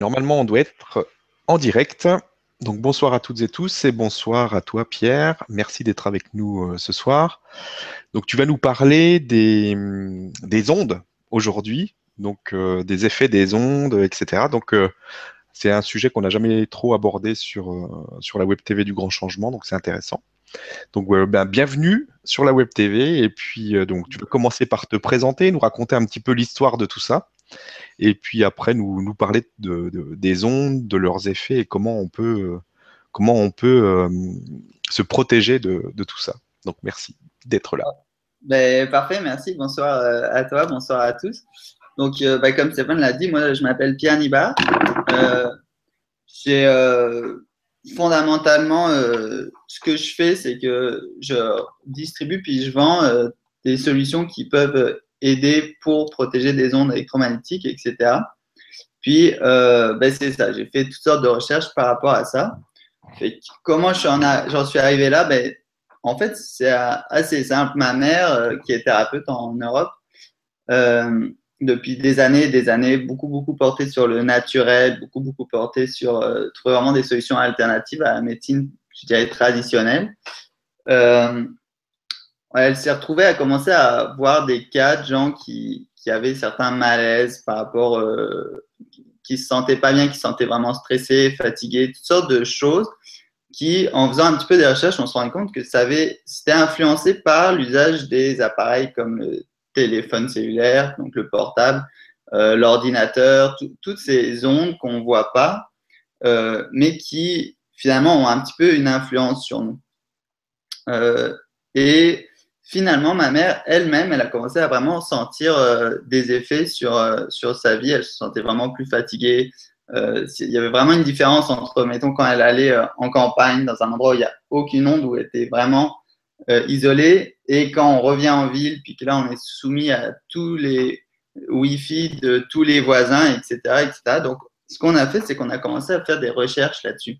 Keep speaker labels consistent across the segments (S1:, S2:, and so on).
S1: Normalement, on doit être en direct. Donc bonsoir à toutes et tous et bonsoir à toi Pierre. Merci d'être avec nous euh, ce soir. Donc tu vas nous parler des, des ondes aujourd'hui, donc euh, des effets des ondes, etc. Donc euh, c'est un sujet qu'on n'a jamais trop abordé sur, sur la Web TV du Grand Changement, donc c'est intéressant. Donc ben, bienvenue sur la Web TV et puis donc tu vas commencer par te présenter, nous raconter un petit peu l'histoire de tout ça et puis après nous, parler de, des ondes, de leurs effets et comment on peut, comment on peut euh, se protéger de, tout ça. Donc merci d'être là.
S2: Ben, parfait, merci. Bonsoir euh, à toi, bonsoir à tous. Donc, euh, ben, comme Stéphane l'a dit, moi je m'appelle Pierre Nibar. J'ai fondamentalement ce que je fais, c'est que je distribue puis je vends des solutions qui peuvent aider pour protéger des ondes électromagnétiques, etc. Puis, euh, ben c'est ça, j'ai fait toutes sortes de recherches par rapport à ça. comment j'en suis arrivé là? Ben, En fait, c'est assez simple. Ma mère, euh, qui est thérapeute en Europe, euh, depuis des années et des années, beaucoup, beaucoup portée sur le naturel, beaucoup, beaucoup portée sur trouver vraiment des solutions alternatives à la médecine, traditionnelle elle s'est retrouvée à commencer à voir des cas de gens qui, qui avaient certains malaises par rapport, euh, qui se sentaient pas bien, qui se sentaient vraiment stressés, fatigués, toutes sortes de choses qui, en faisant un petit peu des recherches, on se rend compte que ça avait, c'était influencé par l'usage des appareils comme le téléphone cellulaire, donc le portable, euh, l'ordinateur, toutes ces ondes qu'on ne voit pas, euh, mais qui finalement ont un petit peu une influence sur nous. Euh, et finalement, ma mère elle-même, elle a commencé à vraiment sentir euh, des effets sur, euh, sur sa vie. Elle se sentait vraiment plus fatiguée. Euh, il y avait vraiment une différence entre, mettons, quand elle allait en campagne, dans un endroit où il n'y a aucune onde, où elle était vraiment isolée, et quand on revient en ville, puis que là, on est soumis à tous les Wi-Fi de tous les voisins, etc. etc. Donc, ce qu'on a fait, c'est qu'on a commencé à faire des recherches là-dessus.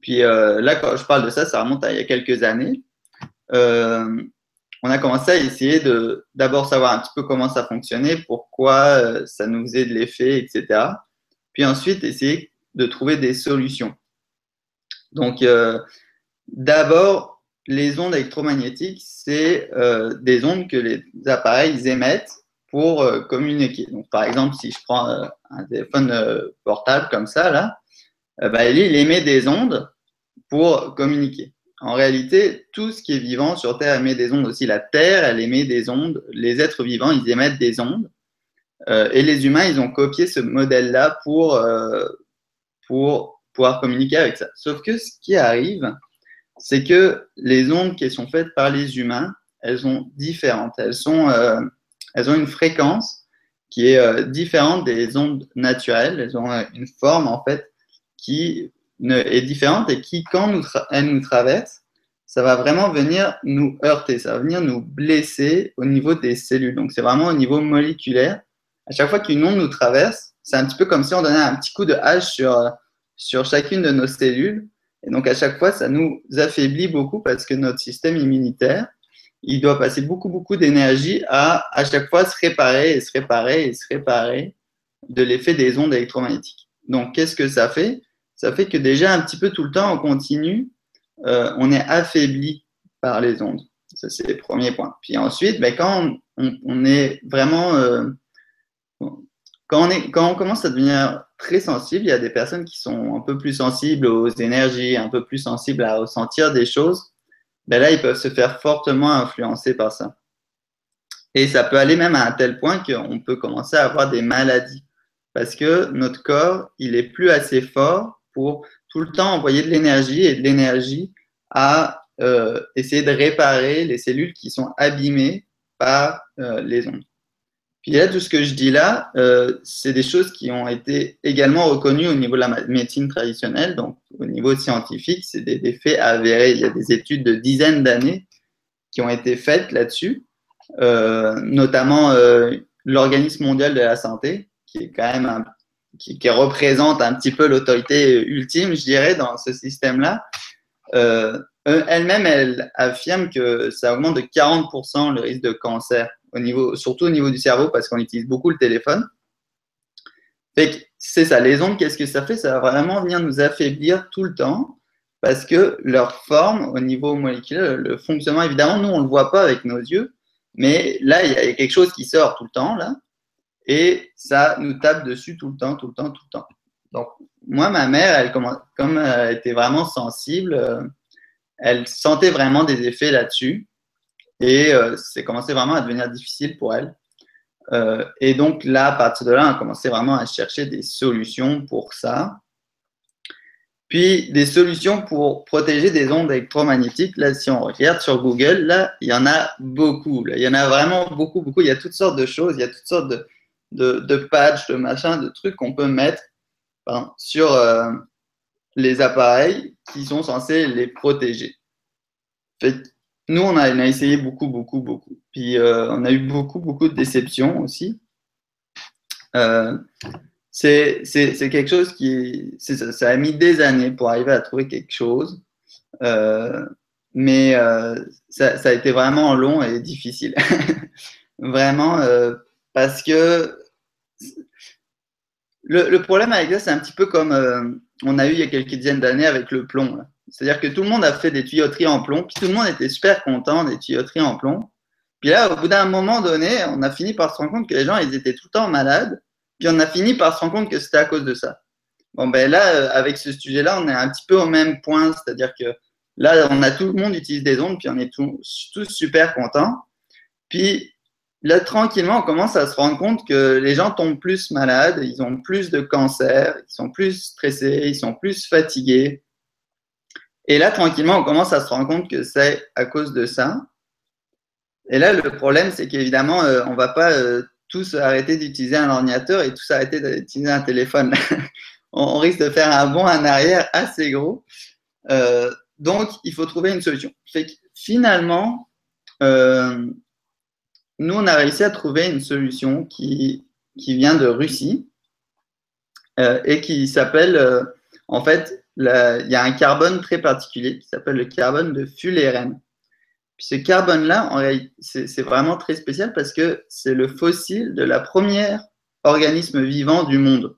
S2: Puis là, quand je parle de ça, ça remonte à il y a quelques années. On a commencé à essayer de d'abord savoir un petit peu comment ça fonctionnait, pourquoi euh, ça nous faisait de l'effet, etc. Puis ensuite, essayer de trouver des solutions. Donc, euh, d'abord, les ondes électromagnétiques, c'est euh, des ondes que les appareils émettent pour communiquer. Donc, par exemple, si je prends un téléphone portable comme ça, là, bah, il émet des ondes pour communiquer. En réalité, tout ce qui est vivant sur Terre émet des ondes aussi. La Terre, elle émet des ondes. Les êtres vivants, ils émettent des ondes. Euh, et les humains, ils ont copié ce modèle-là pour, euh, pour pouvoir communiquer avec ça. Sauf que ce qui arrive, c'est que les ondes qui sont faites par les humains, elles sont différentes. Elles, sont, euh, elles ont une fréquence qui est différente des ondes naturelles. Elles ont une forme, en fait, qui est différente et qui, quand nous elle nous traverse, ça va vraiment venir nous heurter, ça va venir nous blesser au niveau des cellules. Donc, c'est vraiment au niveau moléculaire. À chaque fois qu'une onde nous traverse, c'est un petit peu comme si on donnait un petit coup de hache sur, sur chacune de nos cellules. Et donc, à chaque fois, ça nous affaiblit beaucoup parce que notre système immunitaire, il doit passer beaucoup, beaucoup d'énergie à à chaque fois se réparer et se réparer et se réparer de l'effet des ondes électromagnétiques. Donc, qu'est-ce que ça fait? Ça fait que déjà un petit peu tout le temps, on continue, euh, on est affaibli par les ondes. Ça, c'est le premier point. Puis ensuite, ben, quand on, est vraiment... Euh, quand, on est, quand on commence à devenir très sensible, il y a des personnes qui sont un peu plus sensibles aux énergies, un peu plus sensibles à ressentir des choses. Ben là, ils peuvent se faire fortement influencer par ça. Et ça peut aller même à un tel point qu'on peut commencer à avoir des maladies. Parce que notre corps, il est plus assez fort tout le temps envoyer de l'énergie et de l'énergie à euh, essayer de réparer les cellules qui sont abîmées par euh, les ondes. Puis là, tout ce que je dis là, euh, c'est des choses qui ont été également reconnues au niveau de la médecine traditionnelle, donc au niveau scientifique, c'est des, des, faits avérés. Il y a des études de dizaines d'années qui ont été faites là-dessus, notamment l'Organisme mondial de la santé, qui est quand même un qui, représente un petit peu l'autorité ultime, je dirais, dans ce système-là, euh, elle-même, elle affirme que ça augmente de 40% le risque de cancer, surtout au niveau du cerveau, parce qu'on utilise beaucoup le téléphone. c'est ça, les ondes, qu'est-ce que ça fait? Ça va vraiment venir nous affaiblir tout le temps parce que leur forme au niveau moléculaire, le fonctionnement, évidemment, nous, on ne le voit pas avec nos yeux, mais là, il y a quelque chose qui sort tout le temps, là, et ça nous tape dessus tout le temps, tout le temps, tout le temps. Donc, moi, ma mère, elle, comme elle était vraiment sensible, euh, elle sentait vraiment des effets là-dessus, et euh, c'est commencé vraiment à devenir difficile pour elle. Euh, et donc là, à partir de là, on a commencé vraiment à chercher des solutions pour ça. Puis des solutions pour protéger des ondes électromagnétiques. Là, si on regarde sur Google, là, il y en a beaucoup. Il y en a vraiment beaucoup, beaucoup. Il y a toutes sortes de choses. Il y a toutes sortes de, de, de patchs, de machins, de trucs qu'on peut mettre sur euh, les appareils qui sont censés les protéger. nous, on a, essayé beaucoup, beaucoup, beaucoup. Puis euh, on a eu beaucoup, beaucoup de déceptions aussi. Euh, c'est quelque chose qui. Ça, a mis des années pour arriver à trouver quelque chose. mais ça, ça, a été vraiment long et difficile. vraiment, parce que le, problème avec ça, c'est un petit peu comme euh, on a eu il y a quelques dizaines d'années avec le plomb. C'est-à-dire que tout le monde a fait des tuyauteries en plomb, puis tout le monde était super content des tuyauteries en plomb. Puis là, au bout d'un moment donné, on a fini par se rendre compte que les gens, ils étaient tout le temps malades. Puis on a fini par se rendre compte que c'était à cause de ça. Bon, ben là, euh, avec ce sujet-là, on est un petit peu au même point. C'est-à-dire que là, on a tout le monde utilise des ondes, puis on est tous, tous super contents. Puis là, tranquillement, on commence à se rendre compte que les gens tombent plus malades, ils ont plus de cancer, ils sont plus stressés, ils sont plus fatigués. Et là, tranquillement, on commence à se rendre compte que c'est à cause de ça. Et là, le problème, c'est qu'évidemment, euh, on ne va pas euh, tous arrêter d'utiliser un ordinateur et tous arrêter d'utiliser un téléphone. on, risque de faire un bond en arrière assez gros. Euh, donc, il faut trouver une solution. Fait que, finalement, nous, on a réussi à trouver une solution qui, qui vient de Russie euh, et qui s'appelle, euh, en fait, il y a un carbone très particulier qui s'appelle le carbone de fullerène. Ce carbone-là, c'est vraiment très spécial parce que c'est le fossile de la première organisme vivant du monde.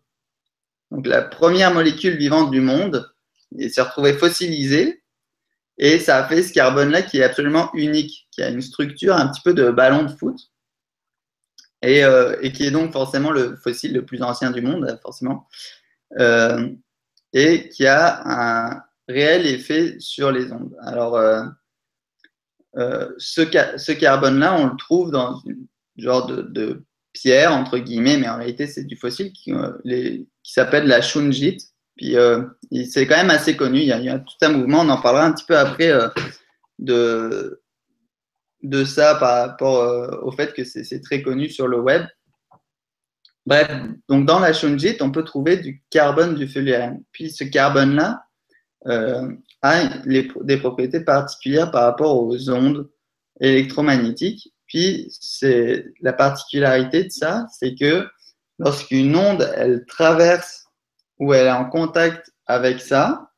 S2: Donc la première molécule vivante du monde, il s'est retrouvé fossilisé et ça a fait ce carbone-là qui est absolument unique, qui a une structure un petit peu de ballon de foot. Et, euh, qui est donc forcément le fossile le plus ancien du monde, forcément. Euh, et qui a un réel effet sur les ondes. Alors, euh, ce, carbone-là, on le trouve dans une genre de, pierre, entre guillemets, mais en réalité, c'est du fossile qui, qui s'appelle la shungite. Puis euh, c'est quand même assez connu. Il y, a, tout un mouvement, on en parlera un petit peu après euh, de, de ça par rapport euh, au fait que c'est très connu sur le web. Bref, donc dans la shungite, on peut trouver du carbone du fullerène. Puis ce carbone-là a des propriétés particulières par rapport aux ondes électromagnétiques. Puis c'est la particularité de ça, c'est que lorsqu'une onde elle traverse où elle est en contact avec ça,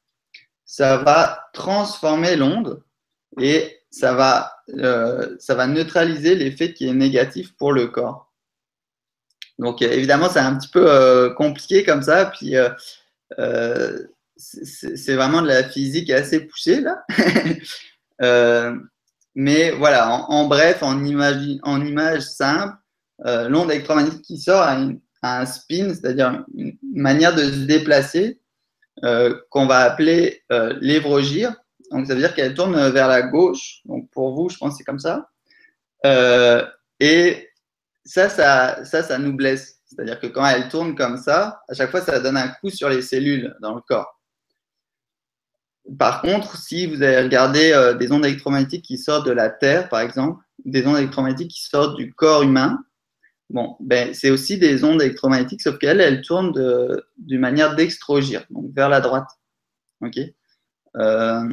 S2: ça va transformer l'onde et ça va, euh, ça va neutraliser l'effet qui est négatif pour le corps. Donc évidemment, c'est un petit peu euh, compliqué comme ça, puis euh, c'est vraiment de la physique assez poussée là. mais voilà, en, bref, en image, en image simple, l'onde électromagnétique qui sort a une, un spin, c'est-à-dire une manière de se déplacer euh, qu'on va appeler euh, l'évrogire. Donc, ça veut dire qu'elle tourne vers la gauche. Donc, pour vous, je pense que c'est comme ça. Euh, et ça, ça, ça, ça nous blesse. C'est-à-dire que quand elle tourne comme ça, à chaque fois, ça donne un coup sur les cellules dans le corps. Par contre, si vous avez regardé des ondes électromagnétiques qui sortent de la Terre, par exemple, des ondes électromagnétiques qui sortent du corps humain, Bon, ben, c'est aussi des ondes électromagnétiques, sauf qu'elles, elles tournent d'une manière d'extrogir, donc vers la droite. Ok? Euh,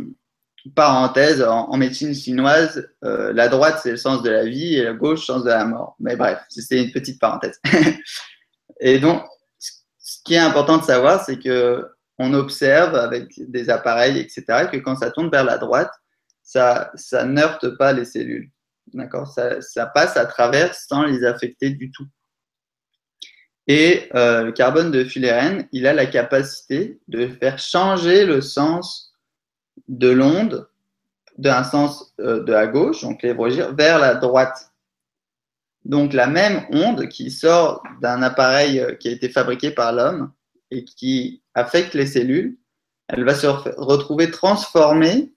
S2: parenthèse, en, médecine chinoise, euh, la droite, c'est le sens de la vie et la gauche, le sens de la mort. Mais bref, c'est une petite parenthèse. et donc, ce qui est important de savoir, c'est que on observe avec des appareils, etc., que quand ça tourne vers la droite, ça ne heurte pas les cellules. D'accord ça, passe à travers sans les affecter du tout. Et le carbone de fullerène, il a la capacité de faire changer le sens de l'onde d'un sens de la gauche, donc les vers la droite. Donc la même onde qui sort d'un appareil qui a été fabriqué par l'homme et qui affecte les cellules, elle va se retrouver transformée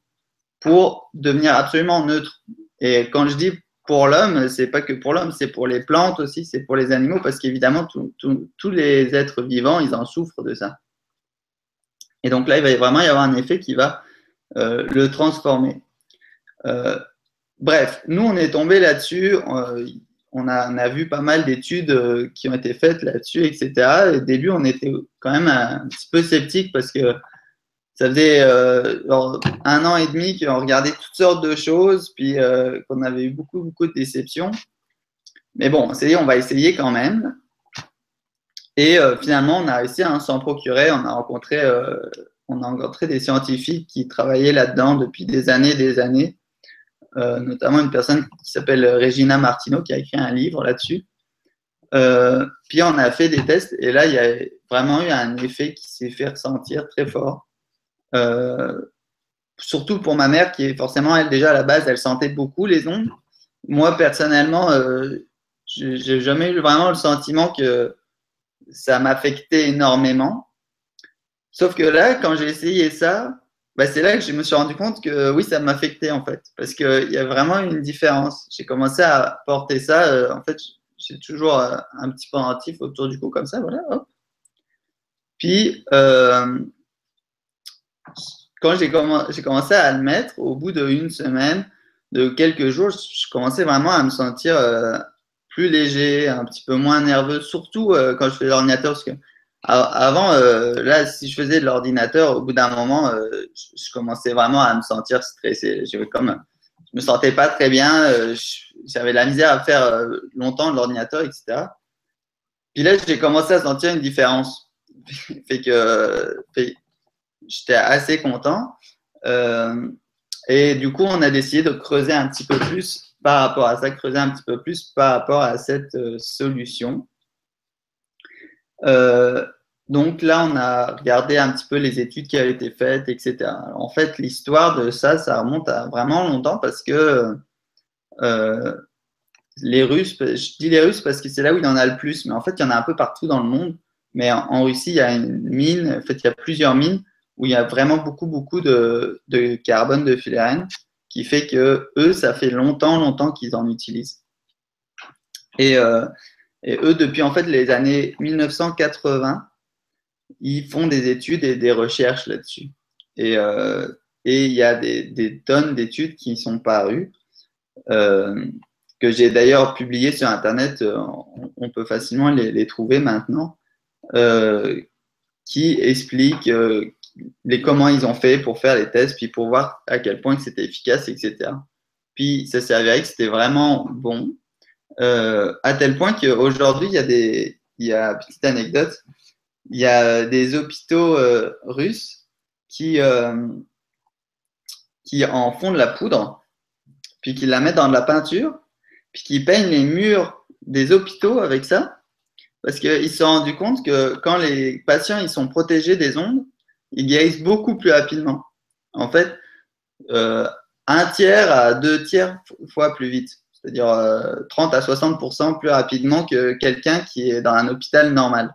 S2: pour devenir absolument neutre. Et quand je dis pour l'homme, c'est pas que pour l'homme, c'est pour les plantes aussi, c'est pour les animaux, parce qu'évidemment, tous les êtres vivants, ils en souffrent de ça. Et donc là, il va vraiment y avoir un effet qui va euh, le transformer. Euh, bref, nous, on est tombé là-dessus. Euh, on, a, on, a, vu pas mal d'études qui ont été faites là-dessus, etc. Au début, on était quand même un petit peu sceptique parce que ça faisait euh, un an et demi qu'on regardait toutes sortes de choses, puis euh, qu'on avait eu beaucoup, beaucoup de déceptions. Mais bon, on s'est dit, on va essayer quand même. Et euh, finalement, on a réussi à s'en procurer. On a rencontré, on a rencontré des scientifiques qui travaillaient là-dedans depuis des années, des années. notamment une personne qui s'appelle Regina Martino qui a écrit un livre là-dessus. puis on a fait des tests et là, il y a vraiment eu un effet qui s'est fait ressentir très fort. Euh, surtout pour ma mère qui est forcément, elle déjà à la base, elle sentait beaucoup les ondes. Moi, personnellement, euh, j'ai jamais eu vraiment le sentiment que ça m'affectait énormément. Sauf que là, quand j'ai essayé ça, bah, c'est là que je me suis rendu compte que oui, ça m'affectait en fait. Parce qu'il y a vraiment une différence. J'ai commencé à porter ça. Euh, en fait, j'ai toujours un petit pendentif autour du cou comme ça. Voilà. Puis, euh, quand j'ai commencé à le mettre, au bout d'une semaine, de quelques jours, je commençais vraiment à me sentir euh, plus léger, un petit peu moins nerveux, surtout euh, quand je faisais l'ordinateur. Parce que avant, euh, là, si je faisais de l'ordinateur, au bout d'un moment, je, commençais vraiment à me sentir stressé. Je, comme, me sentais pas très bien, j'avais la misère à faire longtemps de l'ordinateur, etc. Puis là, j'ai commencé à sentir une différence. fait que, j'étais assez content. Euh, et du coup, on a décidé de creuser un petit peu plus par rapport à ça, creuser un petit peu plus par rapport à cette euh, solution. Euh, donc là, on a regardé un petit peu les études qui avaient été faites, etc. en fait, l'histoire de ça, ça remonte à vraiment longtemps parce que les Russes, je dis les Russes parce que c'est là où il y en a le plus, mais en fait, il y en a un peu partout dans le monde. Mais en Russie, il y a une mine, en fait, il y a plusieurs mines où il y a vraiment beaucoup, beaucoup de, carbone de fullerène qui fait que eux, ça fait longtemps, longtemps qu'ils en utilisent. Et, euh, eux, depuis en fait les années 1980, ils font des études et des recherches là-dessus. Et, euh, il y a des, tonnes d'études qui sont parues, euh, que j'ai d'ailleurs publiées sur Internet. On, peut facilement les trouver maintenant, qui expliquent les comment ils ont fait pour faire les tests, puis pour voir à quel point c'était efficace, etc. Puis ça s'est avéré que c'était vraiment bon, euh, à tel point qu'aujourd'hui, il y a des, il y a, petite anecdote, il y a des hôpitaux euh, russes qui, euh, qui en font de la poudre, puis qui la mettent dans de la peinture, puis qui peignent les murs des hôpitaux avec ça, parce qu'ils se sont rendus compte que quand les patients ils sont protégés des ondes, ils guérissent beaucoup plus rapidement. En fait, euh, un tiers à deux tiers fois plus vite, c'est-à-dire 30 euh, à 60% plus rapidement que quelqu'un qui est dans un hôpital normal.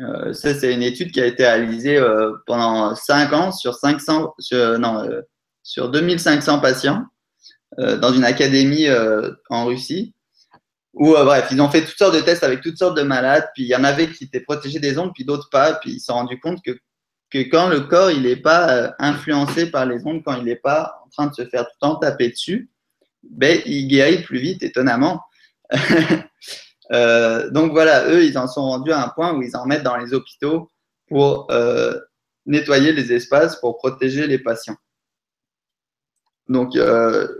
S2: Euh, ça, c'est une étude qui a été réalisée pendant 5 ans sur, 500, sur, non, sur 2500 patients dans une académie en Russie. Où, bref, ils ont fait toutes sortes de tests avec toutes sortes de malades, puis il y en avait qui étaient protégés des ondes, puis d'autres pas, puis ils se sont rendus compte que que quand le corps il n'est pas euh, influencé par les ondes, quand il n'est pas en train de se faire tout le temps taper dessus, ben, il guérit plus vite, étonnamment. Euh, donc voilà, eux, ils en sont rendus à un point où ils en mettent dans les hôpitaux pour euh, nettoyer les espaces, pour protéger les patients. Donc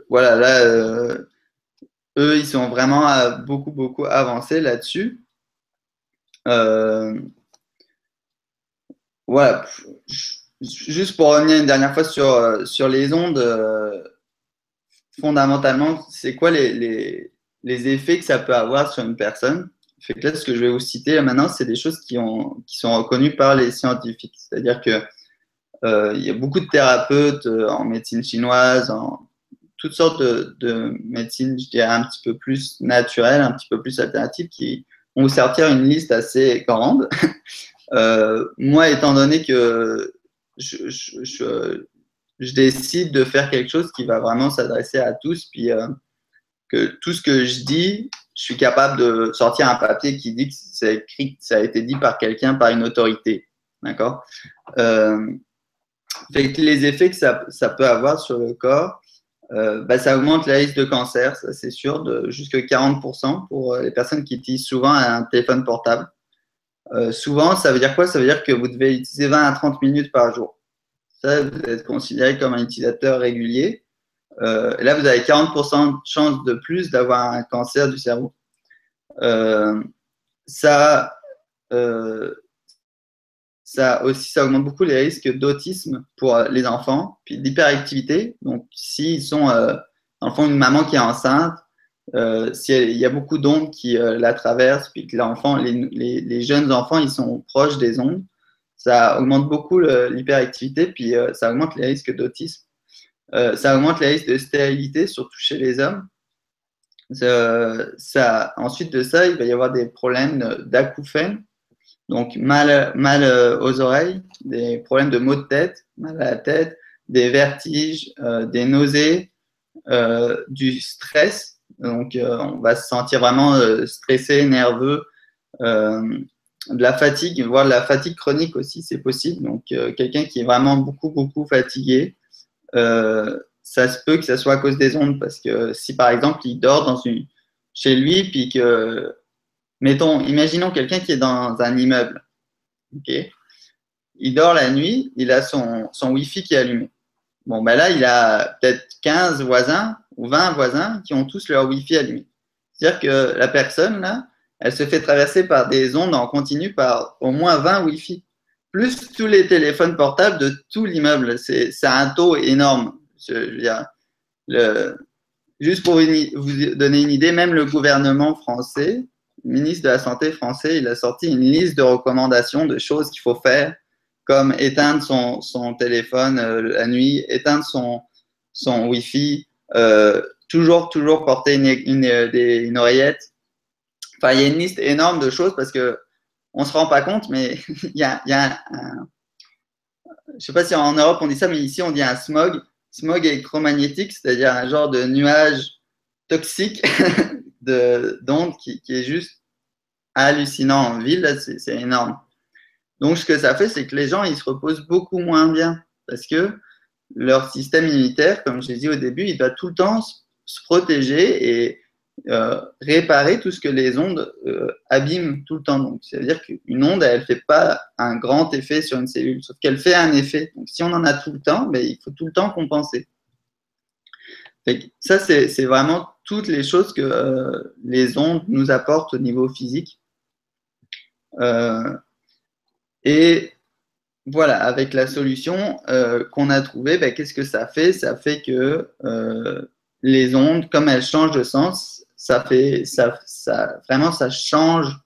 S2: voilà, là, eux, ils sont vraiment beaucoup, beaucoup avancés là-dessus. Voilà. Juste pour revenir une dernière fois sur, euh, sur les ondes, euh, fondamentalement, c'est quoi les, les, les, effets que ça peut avoir sur une personne? Fait là, ce que je vais vous citer maintenant, c'est des choses qui, ont, qui sont reconnues par les scientifiques. C'est-à-dire que euh, il y a beaucoup de thérapeutes euh, en médecine chinoise, en toutes sortes de, de médecine, je dirais, un petit peu plus naturelle, un petit peu plus alternative, qui vont vous sortir une liste assez grande. Euh, moi, étant donné que je, décide de faire quelque chose qui va vraiment s'adresser à tous, puis que tout ce que je dis, je suis capable de sortir un papier qui dit que c'est écrit, ça a été dit par quelqu'un, par une autorité. D'accord? Euh, Les effets que ça, ça, peut avoir sur le corps, euh, bah, ça augmente la risque de cancer, ça c'est sûr, de jusqu'à 40% pour les personnes qui utilisent souvent un téléphone portable. Euh, souvent, ça veut dire quoi? Ça veut dire que vous devez utiliser 20 à 30 minutes par jour. Ça, vous êtes considéré comme un utilisateur régulier. Euh, là, vous avez 40% de chance de plus d'avoir un cancer du cerveau. Euh, ça, ça aussi, augmente beaucoup les risques d'autisme pour les enfants, puis d'hyperactivité. Donc, s'ils sont, dans le fond, une maman qui est enceinte, s'il y a beaucoup d'ondes qui la traversent, puis que les, les, les, jeunes enfants, ils sont proches des ondes, ça augmente beaucoup l'hyperactivité, puis ça augmente les risques d'autisme. Euh, ça augmente les risques de stérilité, surtout chez les hommes. Ensuite de ça, il va y avoir des problèmes d'acouphènes, donc mal, mal euh, aux oreilles, des problèmes de maux de tête, mal à la tête, des vertiges, euh, des nausées, du stress. Donc, on va se sentir vraiment stressé, nerveux, de la fatigue, voire de la fatigue chronique aussi, c'est possible. Donc, quelqu'un qui est vraiment beaucoup, beaucoup fatigué, euh, ça se peut que ça soit à cause des ondes, parce que si par exemple il dort chez lui, puis que, mettons, imaginons quelqu'un qui est dans un immeuble, il dort la nuit, il a son, son Wi-Fi qui est allumé. Bon, ben là, il a peut-être 15 voisins ou 20 voisins qui ont tous leur Wi-Fi allumé. C'est-à-dire que la personne, là, elle se fait traverser par des ondes en continu par au moins 20 Wi-Fi plus tous les téléphones portables de tout l'immeuble. C'est un taux énorme. juste pour vous donner une idée, même le gouvernement français, le ministre de la Santé français, il a sorti une liste de recommandations de choses qu'il faut faire, comme éteindre son, téléphone euh, la nuit, éteindre son, son Wi-Fi, euh, toujours, toujours porter une, une, une oreillette. Enfin, il y a une liste énorme de choses parce que on se rend pas compte, mais il y a, un, je ne sais pas si en Europe on dit ça, mais ici on dit un smog, smog électromagnétique, c'est-à-dire un genre de nuage toxique d'ondes qui, qui, est juste hallucinant en ville, c'est énorme. Donc ce que ça fait, c'est que les gens, ils se reposent beaucoup moins bien parce que leur système immunitaire, comme je l'ai dit au début, il doit tout le temps se protéger et euh, réparer tout ce que les ondes euh, abîment tout le temps. Donc, ça veut dire qu'une onde, elle ne fait pas un grand effet sur une cellule, sauf qu'elle fait un effet. Donc, si on en a tout le temps, ben, il faut tout le temps compenser. ça, c'est vraiment toutes les choses que euh, les ondes nous apportent au niveau physique. et voilà, avec la solution qu'on a trouvée, ben, qu'est-ce que ça fait? Ça fait que les ondes, comme elles changent de sens, ça fait, ça, vraiment, ça change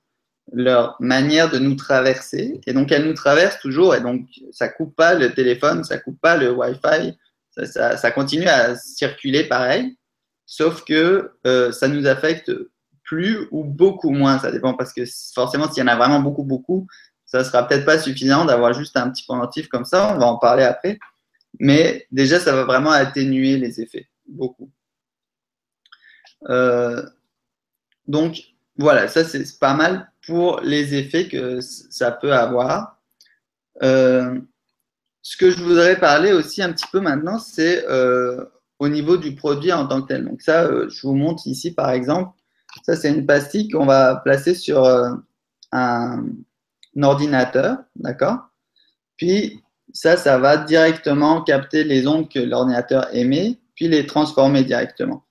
S2: leur manière de nous traverser. Et donc, elles nous traversent toujours. Et donc, ça coupe pas le téléphone, ça coupe pas le Wi-Fi. Ça, ça, continue à circuler pareil. Sauf que euh, ça nous affecte plus ou beaucoup moins. Ça dépend parce que forcément, s'il y en a vraiment beaucoup, beaucoup, ça sera peut-être pas suffisant d'avoir juste un petit pendentif comme ça. On va en parler après. Mais déjà, ça va vraiment atténuer les effets. Beaucoup. Euh, donc, voilà, ça c'est pas mal pour les effets que ça peut avoir. Euh, ce que je voudrais parler aussi un petit peu maintenant, c'est euh, au niveau du produit en tant que tel. Donc ça, je vous montre ici par exemple. Ça, c'est une pastille qu'on va placer sur un, ordinateur, d'accord? Puis ça, ça va directement capter les ondes que l'ordinateur émet, puis les transformer directement.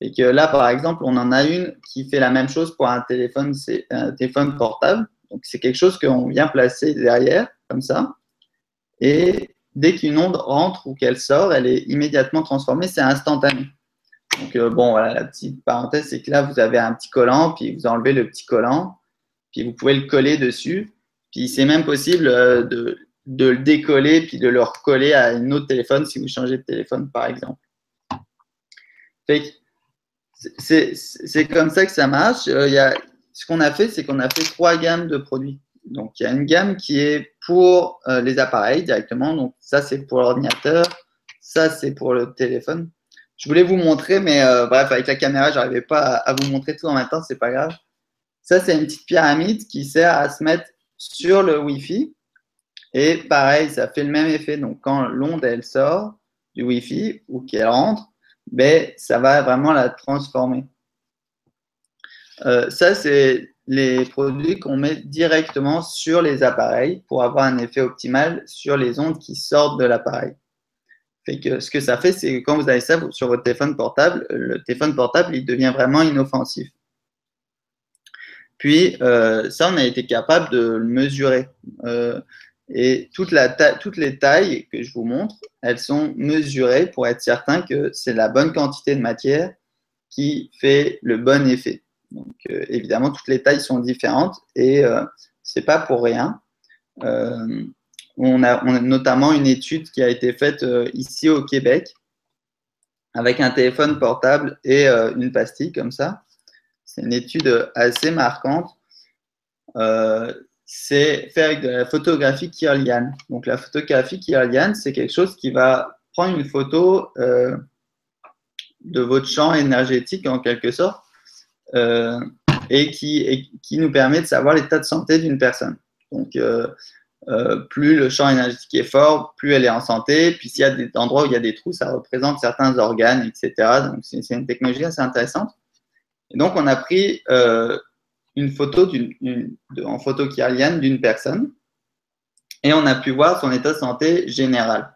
S2: Et que là, par exemple, on en a une qui fait la même chose pour un téléphone, un téléphone portable. Donc, c'est quelque chose qu'on vient placer derrière, comme ça. Et dès qu'une onde rentre ou qu'elle sort, elle est immédiatement transformée, c'est instantané. Donc, euh, bon, voilà, la petite parenthèse, c'est que là, vous avez un petit collant, puis vous enlevez le petit collant, vous pouvez le coller dessus. Puis c'est même possible euh, de, le décoller, puis de le recoller à un autre téléphone si vous changez de téléphone, par exemple. C'est comme ça que ça marche. Il y a, ce qu'on a fait, c'est qu'on a fait trois gammes de produits. Donc, il y a une gamme qui est pour les appareils directement. Donc, ça, c'est pour l'ordinateur. Ça, c'est pour le téléphone. Je voulais vous montrer, mais euh, bref, avec la caméra, je n'arrivais pas à, vous montrer tout en même temps, c'est pas grave. Ça, c'est une petite pyramide qui sert à se mettre sur le Wi-Fi. Et pareil, ça fait le même effet. Donc, quand l'onde, elle sort du Wi-Fi ou qu'elle rentre, ben, ça va vraiment la transformer. Euh, ça, c'est les produits qu'on met directement sur les appareils pour avoir un effet optimal sur les ondes qui sortent de l'appareil ce que ça fait, c'est que quand vous avez ça sur votre téléphone portable, le téléphone portable, il devient vraiment inoffensif. Puis, euh, ça, on a été capable de le mesurer. Euh, et toutes les tailles que je vous montre, elles sont mesurées pour être certain que c'est la bonne quantité de matière qui fait le bon effet. Donc, euh, évidemment, toutes les tailles sont différentes et c'est pas pour rien. On a, notamment une étude qui a été faite ici au Québec avec un téléphone portable et une pastille comme ça. C'est une étude assez marquante. Euh, c'est fait avec de la photographie Kirlian. Donc la photographie Kirlian, c'est quelque chose qui va prendre une photo de votre champ énergétique en quelque sorte et qui, et, qui, nous permet de savoir l'état de santé d'une personne. Donc euh, plus le champ énergétique est fort, plus elle est en santé. Puis s'il y a des endroits où il y a des trous, ça représente certains organes, etc. Donc c'est une technologie assez intéressante. Et donc on a pris euh, une photo en photo Kirlian d'une personne et on a pu voir son état de santé général.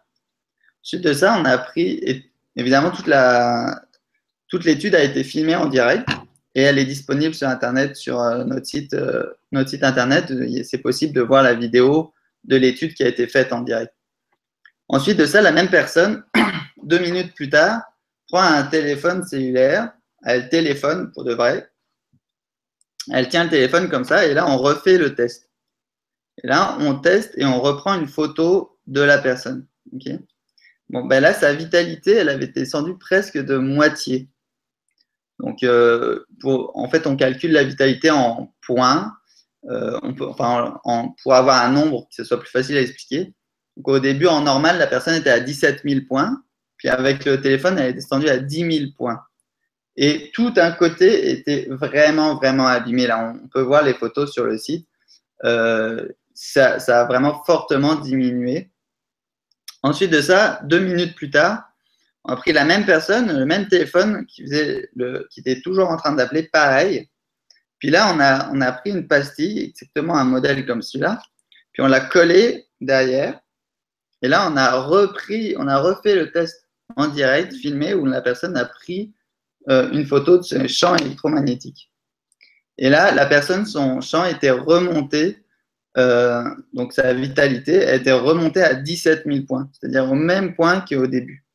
S2: Suite de ça, on a pris évidemment toute l'étude a été filmée en direct et elle est disponible sur internet sur euh, site notre site internet. C'est possible de voir la vidéo de l'étude qui a été faite en direct. Ensuite de ça, la même personne, deux minutes plus tard, prend un téléphone cellulaire, elle téléphone pour de vrai, elle tient le téléphone comme ça, et là, on refait le test. Et là, on teste et on reprend une photo de la personne. bon, ben là, sa vitalité, elle avait descendu presque de moitié. Donc, euh, en fait, on calcule la vitalité en points euh, on peut, pour avoir un nombre que ce soit plus facile à expliquer. Au début, en normal, la personne était à 17 000 points. Puis avec le téléphone, elle est descendue à 10 000 points. Et tout un côté était vraiment, vraiment abîmé. Là, on peut voir les photos sur le site. Euh, ça, ça, a vraiment fortement diminué. Ensuite de ça, deux minutes plus tard, on a pris la même personne, le même téléphone qui, faisait qui était toujours en train d'appeler pareil. Puis là, on a, on a pris une pastille, exactement un modèle comme celui-là, puis on l'a collé derrière. Et là, on a repris, on a refait le test en direct, filmé, où la personne a pris euh, une photo de ce champ électromagnétique. Et là, la personne, son champ était remonté, euh, donc sa vitalité était remontée à 17 000 points, c'est-à-dire au même point qu'au début.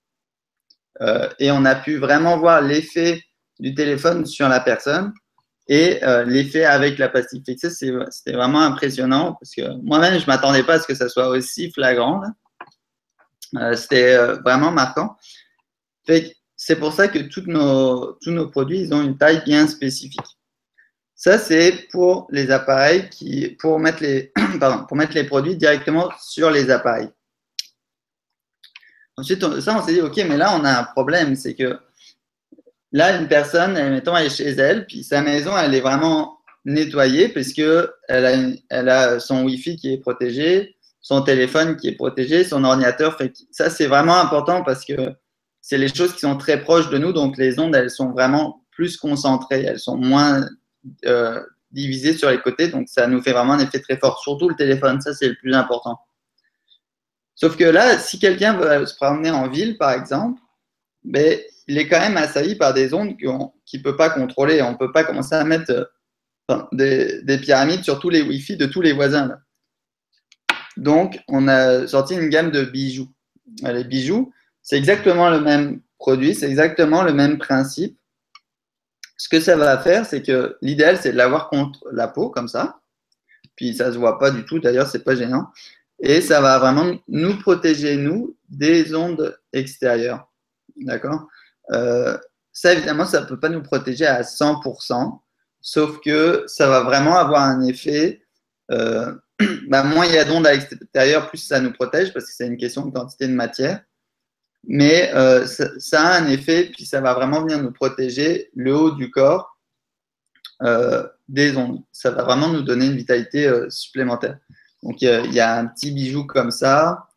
S2: Euh, et on a pu vraiment voir l'effet du téléphone sur la personne et l'effet avec la pastille fixée, c'était vraiment impressionnant parce que moi-même, je ne m'attendais pas à ce que ça soit aussi flagrant. C'était vraiment marquant. C'est pour ça que tous nos, tous nos produits ils ont une taille bien spécifique. Ça, c'est pour les appareils qui, pour mettre les, pardon, pour mettre les produits directement sur les appareils. Ensuite, ça, on s'est dit, OK, mais là, on a un problème, c'est que Là, une personne, mettons, elle est chez elle, puis sa maison, elle est vraiment nettoyée parce elle a, elle a son Wi-Fi qui est protégé, son téléphone qui est protégé, son ordinateur. Fait ça, c'est vraiment important parce que c'est les choses qui sont très proches de nous. Donc, les ondes, elles sont vraiment plus concentrées, elles sont moins euh, divisées sur les côtés. Donc, ça nous fait vraiment un effet très fort. Surtout le téléphone, ça, c'est le plus important. Sauf que là, si quelqu'un veut se promener en ville, par exemple, ben, il est quand même assailli par des ondes qu'il ne peut pas contrôler. On ne peut pas commencer à mettre euh, des, pyramides sur tous les Wi-Fi de tous les voisins. Donc, on a sorti une gamme de bijoux. Les bijoux, c'est exactement le même produit, c'est exactement le même principe. Ce que ça va faire, c'est que l'idéal, c'est de l'avoir contre la peau, comme ça. Puis ça ne se voit pas du tout, d'ailleurs, c'est pas gênant. Et ça va vraiment nous protéger, nous, des ondes extérieures. D'accord? Euh, Ça, évidemment, ça ne peut pas nous protéger à 100%, sauf que ça va vraiment avoir un effet. Euh, bah, moins il y a d'ondes à l'extérieur, plus ça nous protège, parce que c'est une question de quantité de matière. Mais euh, ça, a un effet, puis ça va vraiment venir nous protéger le haut du corps des ondes. Ça va vraiment nous donner une vitalité supplémentaire. Donc, il y, a un petit bijou comme ça.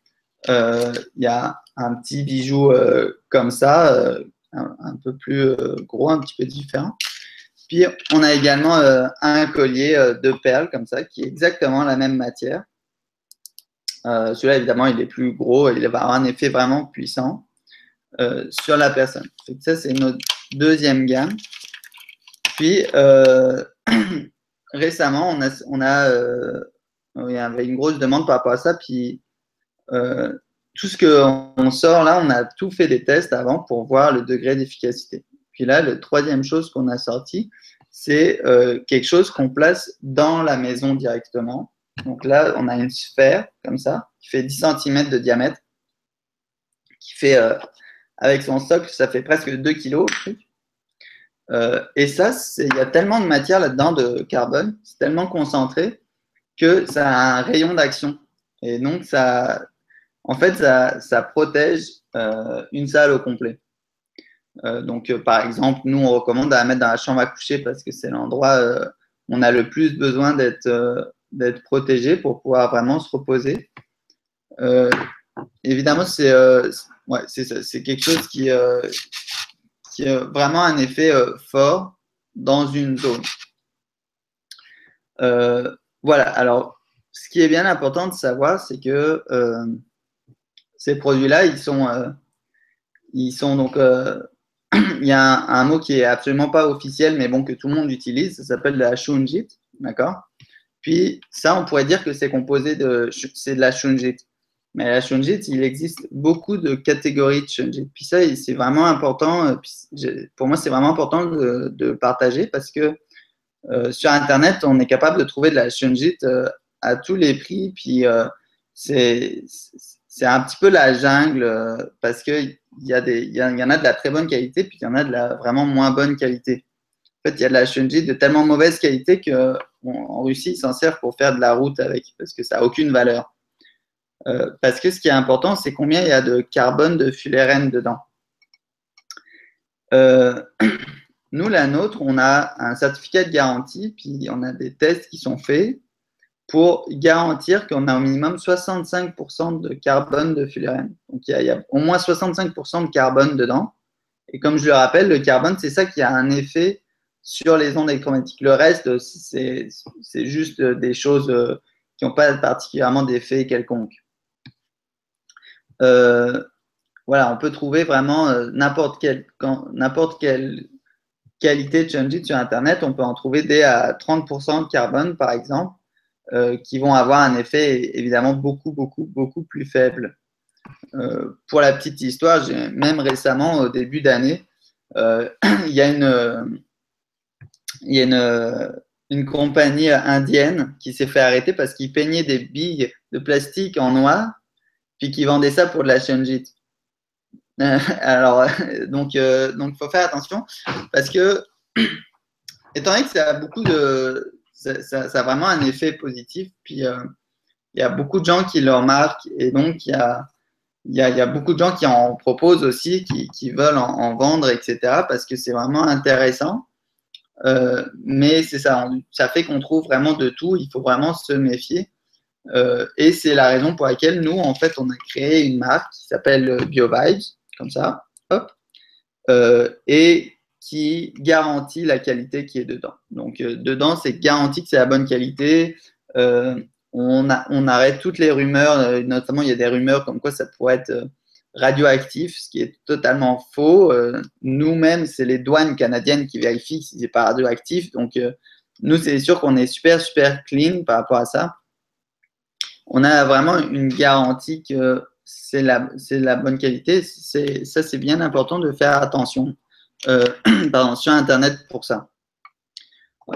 S2: Euh, il y a un petit bijou euh, comme ça, euh, un, peu plus gros, un petit peu différent. Puis, on a également un collier de perles comme ça, qui est exactement la même matière. Celui-là, évidemment, il est plus gros et il va avoir un effet vraiment puissant sur la personne. ça, c'est notre deuxième gamme. Puis, récemment, on a, a il y avait une grosse demande par rapport à ça. Puis euh, tout ce qu'on sort là, on a tout fait des tests avant pour voir le degré d'efficacité. Puis là, la troisième chose qu'on a sorti, c'est euh, quelque chose qu'on place dans la maison directement. Donc là, on a une sphère comme ça, qui fait 10 cm de diamètre, qui fait, euh, avec son socle, ça fait presque 2 kg. et ça, il y a tellement de matière là-dedans de carbone, c'est tellement concentré que ça a un rayon d'action. Et donc, ça, en fait, ça, protège euh, une salle au complet. Euh, donc, euh, par exemple, nous, on recommande à la mettre dans la chambre à coucher parce que c'est l'endroit où on a le plus besoin d'être d'être protégé pour pouvoir vraiment se reposer. évidemment, c'est ouais, c'est quelque chose qui, qui a vraiment un effet fort dans une zone. Voilà, alors ce qui est bien important de savoir, c'est que euh, ces produits-là, ils sont, euh, ils sont donc. Euh, il y a un, mot qui est absolument pas officiel, mais bon, que tout le monde utilise, ça s'appelle la shunjit, d'accord? Puis ça, on pourrait dire que c'est composé de. C'est de la shunjit. Mais la shunjit, il existe beaucoup de catégories de shunjit. Puis ça, c'est vraiment important. Pour moi, c'est vraiment important de, partager parce que euh, sur Internet, on est capable de trouver de la shunjit euh, à tous les prix. Puis euh, c'est un petit peu la jungle parce qu'il y, a des, y, y en a de la très bonne qualité, puis il y en a de la vraiment moins bonne qualité. En fait, il y a de la shunjit de tellement mauvaise qualité qu'en Russie, ils s'en servent pour faire de la route avec, parce que ça n'a aucune valeur. parce que ce qui est important, c'est combien il y a de carbone de fullerène dedans. Euh, Nous, la nôtre, on a un certificat de garantie, puis on a des tests qui sont faits pour garantir qu'on a au minimum 65% de carbone de fullerène. Donc, il y, a, au moins 65% de carbone dedans. Et comme je le rappelle, le carbone, c'est ça qui a un effet sur les ondes électromagnétiques. Le reste, c'est juste des choses euh, qui n'ont pas particulièrement d'effet quelconque. Euh, voilà, on peut trouver vraiment euh, n'importe quel, quel qualité de Chunjit sur Internet, on peut en trouver des à 30% de carbone, par exemple, euh, qui vont avoir un effet évidemment beaucoup, beaucoup, beaucoup plus faible. Euh, pour la petite histoire, même récemment, au début d'année, euh, il y a une, il y a une, une compagnie indienne qui s'est fait arrêter parce qu'ils peignaient des billes de plastique en noir, puis qui vendaient ça pour de la Chunjit. Alors, donc, euh, donc, faut faire attention parce que, étant donné que ça a beaucoup de, ça, a vraiment un effet positif, puis euh, il y a beaucoup de gens qui le remarquent et donc il y a, il y, a, beaucoup de gens qui en proposent aussi, qui, veulent en, vendre, etc. parce que c'est vraiment intéressant. Euh, mais c'est ça, ça fait qu'on trouve vraiment de tout. Il faut vraiment se méfier. et c'est la raison pour laquelle nous, en fait, on a créé une marque qui s'appelle BioVibes comme ça, hop, euh, et qui garantit la qualité qui est dedans. Donc, euh, dedans, c'est garanti que c'est la bonne qualité. Euh, on, on, arrête toutes les rumeurs, notamment il y a des rumeurs comme quoi ça pourrait être radioactif, ce qui est totalement faux. Nous-mêmes, c'est les douanes canadiennes qui vérifient si c'est pas radioactif. Donc, nous, c'est sûr qu'on est super, super clean par rapport à ça. On a vraiment une garantie que c'est la, la, bonne qualité. Ça, c'est bien important de faire attention euh, pardon, sur Internet pour ça.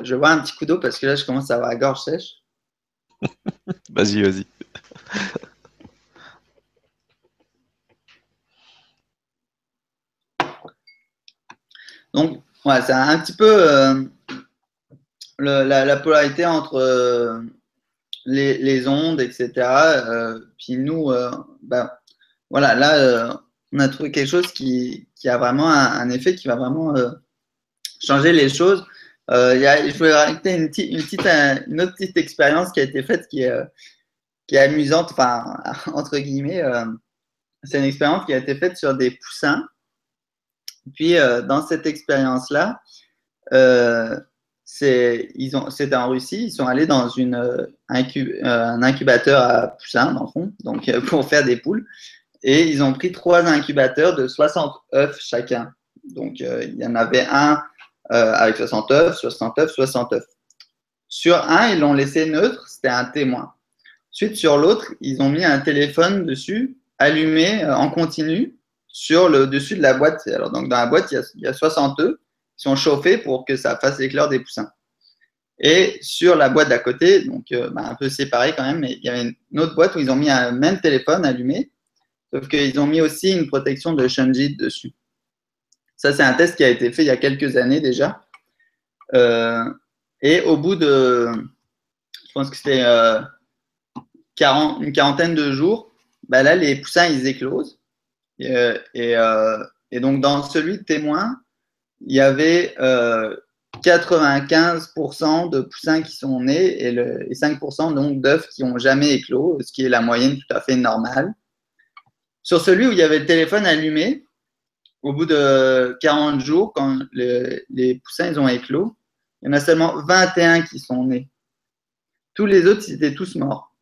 S2: Je vois un petit coup d'eau parce que là, je commence à avoir la gorge sèche.
S1: vas-y, vas-y.
S2: Donc, ouais, c'est un petit peu euh, la, polarité entre euh, les, ondes, etc. Euh, puis nous, ben, voilà, là, on a trouvé quelque chose qui, a vraiment un, effet qui va vraiment changer les choses. je voulais raconter une, petite, une, autre petite expérience qui a été faite qui est, qui est amusante, enfin, entre guillemets. c'est une expérience qui a été faite sur des poussins. Puis, euh, dans cette expérience-là, euh, c'était en Russie, ils sont allés dans une, euh, un incubateur à poussins, dans le fond, donc, pour faire des poules. Et ils ont pris trois incubateurs de 60 œufs chacun. Donc, il y en avait un avec 60 œufs, 60 œufs, 60 œufs. Sur un, ils l'ont laissé neutre, c'était un témoin. Ensuite, sur l'autre, ils ont mis un téléphone dessus, allumé en continu, sur le dessus de la boîte. Alors, donc, dans la boîte, il y a, 60 œufs qui sont chauffés pour que ça fasse l'éclair des poussins. Et sur la boîte d'à côté, donc euh, bah, un peu séparé quand même, mais il y avait une autre boîte où ils ont mis un même téléphone allumé, sauf qu'ils ont mis aussi une protection de Shunjit dessus. Ça, c'est un test qui a été fait il y a quelques années déjà. Euh, et au bout de, je pense que c'était euh, une quarantaine de jours, bah là, les poussins, ils éclosent. Euh, euh, et, donc, dans celui de témoin, il y avait 95% euh, de poussins qui sont nés et, le, 5% donc d'œufs qui n'ont jamais éclos, ce qui est la moyenne tout à fait normale. Sur celui où il y avait le téléphone allumé, au bout de 40 jours, quand les poussins ils ont éclos, il y en a seulement 21 qui sont nés. Tous les autres, ils étaient tous morts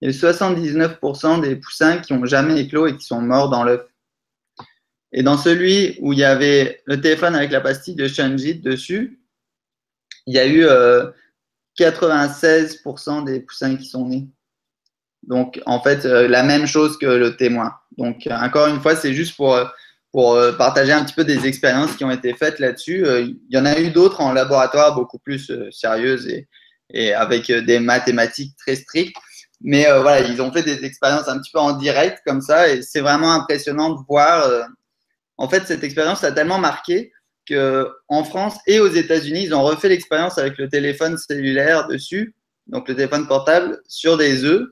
S2: il y a 79% des poussins qui n'ont jamais éclos et qui sont morts dans l'œuf. Et dans celui où il y avait le téléphone avec la pastille de Shunjit dessus, il y a eu 96% euh, des poussins qui sont nés. Donc, en fait, euh, la même chose que le témoin. Donc, encore une fois, c'est juste pour, euh, partager un petit peu des expériences qui ont été faites là-dessus. il y en a eu d'autres en laboratoire beaucoup plus sérieuses et, et avec des mathématiques très strictes. Mais euh, voilà, ils ont fait des expériences un petit peu en direct comme ça et c'est vraiment impressionnant de voir. Euh, en fait, cette expérience a tellement marqué qu'en France et aux États-Unis, ils ont refait l'expérience avec le téléphone cellulaire dessus, donc le téléphone portable, sur des œufs.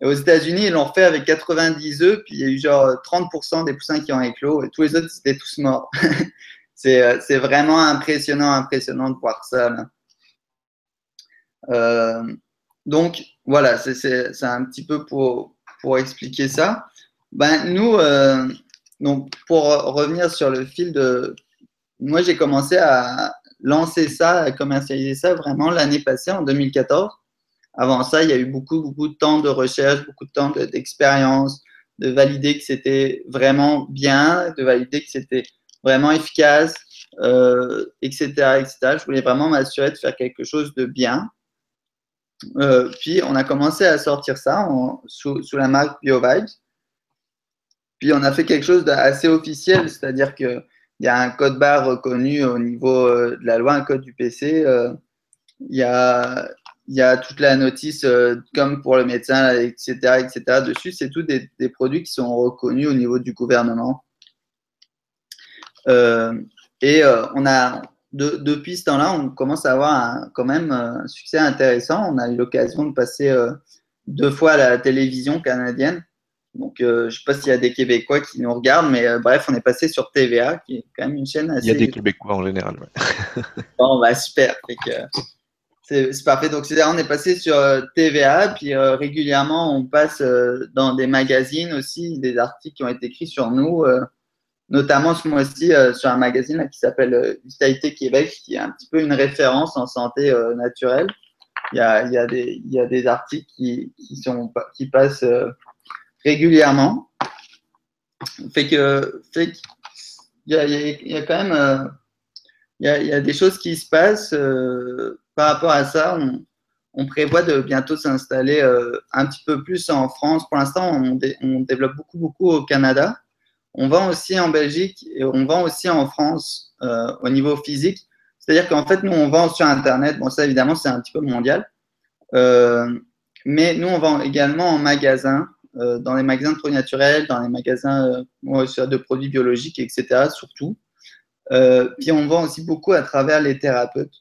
S2: Et aux États-Unis, ils l'ont refait avec 90 œufs, puis il y a eu genre 30% des poussins qui ont éclos et tous les autres, étaient tous morts. Euh, c'est vraiment impressionnant, impressionnant de voir ça. Là. Euh, donc, voilà, c'est un petit peu pour, expliquer ça. Ben, nous, euh, donc, pour revenir sur le fil de. Moi, j'ai commencé à lancer ça, à commercialiser ça vraiment l'année passée, en 2014. Avant ça, il y a eu beaucoup, beaucoup de temps de recherche, beaucoup de temps d'expérience, de, valider que c'était vraiment bien, de valider que c'était vraiment efficace, euh, etc., etc. Je voulais vraiment m'assurer de faire quelque chose de bien. Euh, puis on a commencé à sortir ça sous, la marque BioVibes. Puis on a fait quelque chose d'assez officiel, c'est-à-dire qu'il y a un code barre reconnu au niveau euh, de la loi, un code du PC. Euh, il y, a, toute la notice, comme pour le médecin, etc. etc. Dessus, c'est tous des, des, produits qui sont reconnus au niveau du gouvernement. et on a, depuis ce temps-là, on commence à avoir quand même euh, un succès intéressant. On a eu l'occasion de passer euh, deux fois à la télévision canadienne. Donc, euh, je ne sais pas s'il y a des Québécois qui nous regardent, mais bref, on est passé sur TVA, qui est quand même une chaîne assez.
S1: Il y a des Québécois en général.
S2: bon, bah super. C'est parfait. Donc, on est passé sur TVA, puis régulièrement, on passe dans des magazines aussi, des articles qui ont été écrits sur nous notamment ce mois-ci euh, sur un magazine qui s'appelle euh, Vitalité Québec, qui est un petit peu une référence en santé euh, naturelle. Il y, a, il, y a des, il y a des articles qui, qui, sont, qui passent régulièrement. Fait que, fait il, y a, il y a quand même il y a, des choses qui se passent par rapport à ça. On, on prévoit de bientôt s'installer un petit peu plus en France. Pour l'instant, on, on, développe beaucoup, beaucoup au Canada. On vend aussi en Belgique et on vend aussi en France au niveau physique. C'est-à-dire qu'en fait, nous, on vend sur Internet. Bon, ça, évidemment, c'est un petit peu mondial. mais nous, on vend également en magasin. Euh, dans les magasins de produits naturels, dans les magasins euh, de produits biologiques, etc. Surtout. Euh, puis on vend aussi beaucoup à travers les thérapeutes.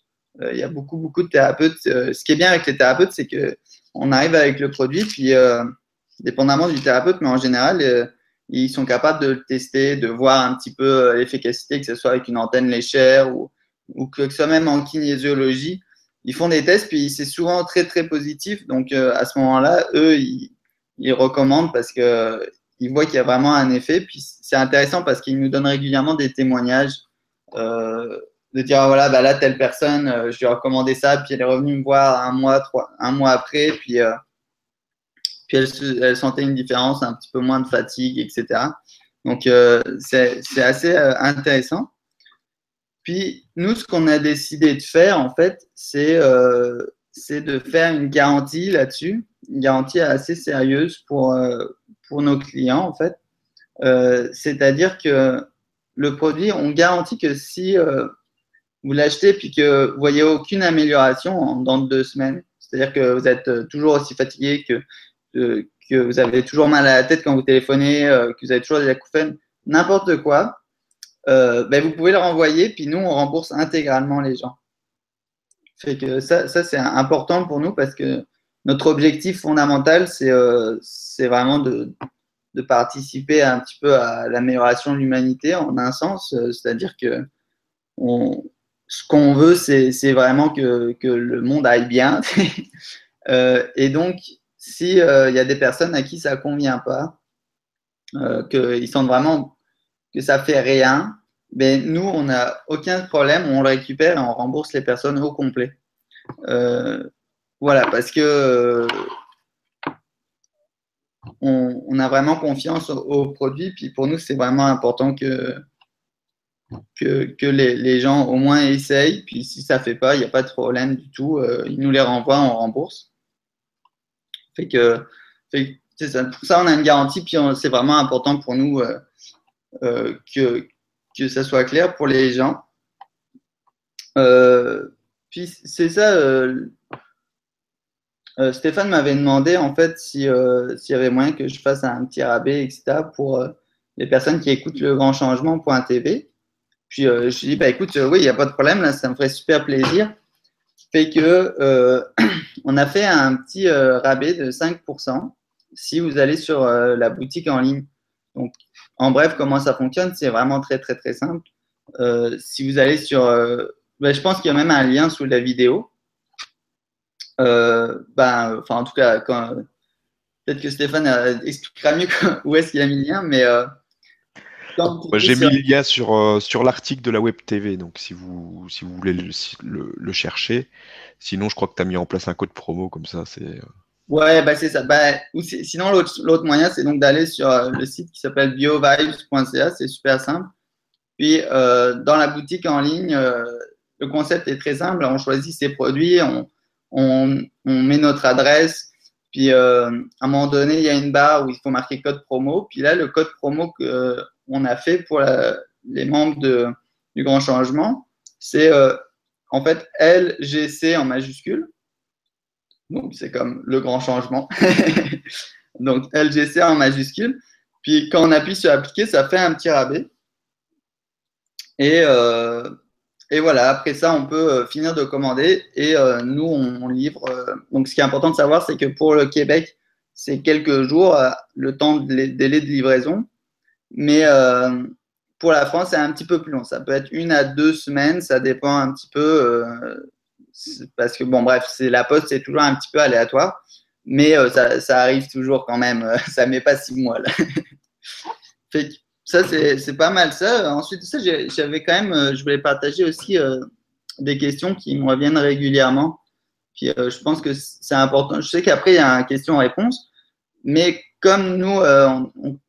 S2: Il y a beaucoup, beaucoup de thérapeutes. ce qui est bien avec les thérapeutes, c'est que on arrive avec le produit, puis dépendamment du thérapeute, mais en général, ils sont capables de le tester, de voir un petit peu l'efficacité, que ce soit avec une antenne léchère ou, que ce soit même en kinésiologie. Ils font des tests, puis c'est souvent très, très positif. Donc, à ce moment-là, eux, ils, ils recommandent parce qu'ils voient qu'il y a vraiment un effet. Puis c'est intéressant parce qu'ils nous donnent régulièrement des témoignages euh, de dire ah, voilà, bah là, telle personne, euh, je lui ai recommandé ça, puis elle est revenue me voir un mois, trois, un mois après, puis, euh, puis elle, sentait une différence, un petit peu moins de fatigue, etc. Donc c'est assez intéressant. Puis nous, ce qu'on a décidé de faire, en fait, c'est de faire une garantie là-dessus une garantie assez sérieuse pour, euh, pour nos clients, en fait. Euh, c'est-à-dire que le produit, on garantit que si euh, vous l'achetez puis que vous voyez aucune amélioration dans deux semaines, c'est-à-dire que vous êtes toujours aussi fatigué, que, que vous avez toujours mal à la tête quand vous téléphonez, que vous avez toujours des acouphènes, n'importe quoi, ben vous pouvez le renvoyer, puis nous, on rembourse intégralement les gens. Fait ça, ça c'est important pour nous parce que notre objectif fondamental, c'est euh, vraiment de, de, participer un petit peu à l'amélioration de l'humanité en un sens, euh, c'est-à-dire que on, ce qu'on veut, c'est vraiment que, que, le monde aille bien. euh, et donc, s'il euh, il y a des personnes à qui ça convient pas, euh, qu'ils sentent vraiment que ça fait rien, ben nous, on n'a aucun problème, on le récupère et on rembourse les personnes au complet. Euh, voilà, parce que on, a vraiment confiance au, produit. Puis pour nous, c'est vraiment important que, que, les, gens au moins essayent. Puis si ça ne fait pas, il n'y a pas de problème du tout. Ils nous les renvoient, on rembourse. Fait que, ça. Pour ça, on a une garantie. Puis c'est vraiment important pour nous euh, que, que ça soit clair pour les gens. puis c'est ça euh, Stéphane m'avait demandé en fait euh, s'il y avait moyen que je fasse un petit rabais, etc. pour euh, les personnes qui écoutent le grand changement.tv. Puis je lui dit, bah, écoute, oui, il n'y a pas de problème, là, ça me ferait super plaisir. Fait que on a fait un petit rabais de 5% si vous allez sur la boutique en ligne. Donc, en bref, comment ça fonctionne C'est vraiment très, très, très simple. si vous allez sur. Bah, je pense qu'il y a même un lien sous la vidéo. Euh, ben, enfin, en tout cas, peut-être que Stéphane euh, expliquera mieux où est-ce qu'il a mis le lien, mais. Euh,
S1: j'ai mis le lien sur, sur l'article de la Web TV, donc si vous, si vous voulez le, chercher. Sinon, je crois que tu as mis en place un code promo comme ça. c'est
S2: Ouais, bah c'est ça. Bah, ou sinon, l'autre moyen, c'est donc d'aller sur le site qui s'appelle biovibes.ca, c'est super simple. Puis, dans la boutique en ligne, le concept est très simple. On choisit ses produits, on, on, met notre adresse, puis euh, à un moment donné, il y a une barre où il faut marquer code promo. Puis là, le code promo qu'on a fait pour les membres de, du Grand Changement, c'est euh, en fait LGC en majuscule. Donc, c'est comme le grand changement. Donc, LGC en majuscule. Puis, quand on appuie sur appliquer, ça fait un petit rabais. Et, euh, et voilà, après ça, on peut euh, finir de commander et nous, on, livre. Donc, ce qui est important de savoir, c'est que pour le Québec, c'est quelques jours, le temps de délai de livraison. Mais pour la France, c'est un petit peu plus long. Ça peut être une à deux semaines, ça dépend un petit peu. parce que, bon, bref, la poste, c'est toujours un petit peu aléatoire. Mais ça, ça, arrive toujours quand même. ça ne met pas six mois. Ça, c'est pas mal ça. Ensuite ça, j'avais quand même, euh, je voulais partager aussi euh, des questions qui me reviennent régulièrement. Puis euh, je pense que c'est important. Je sais qu'après, il y a une question-réponse. Mais comme nous,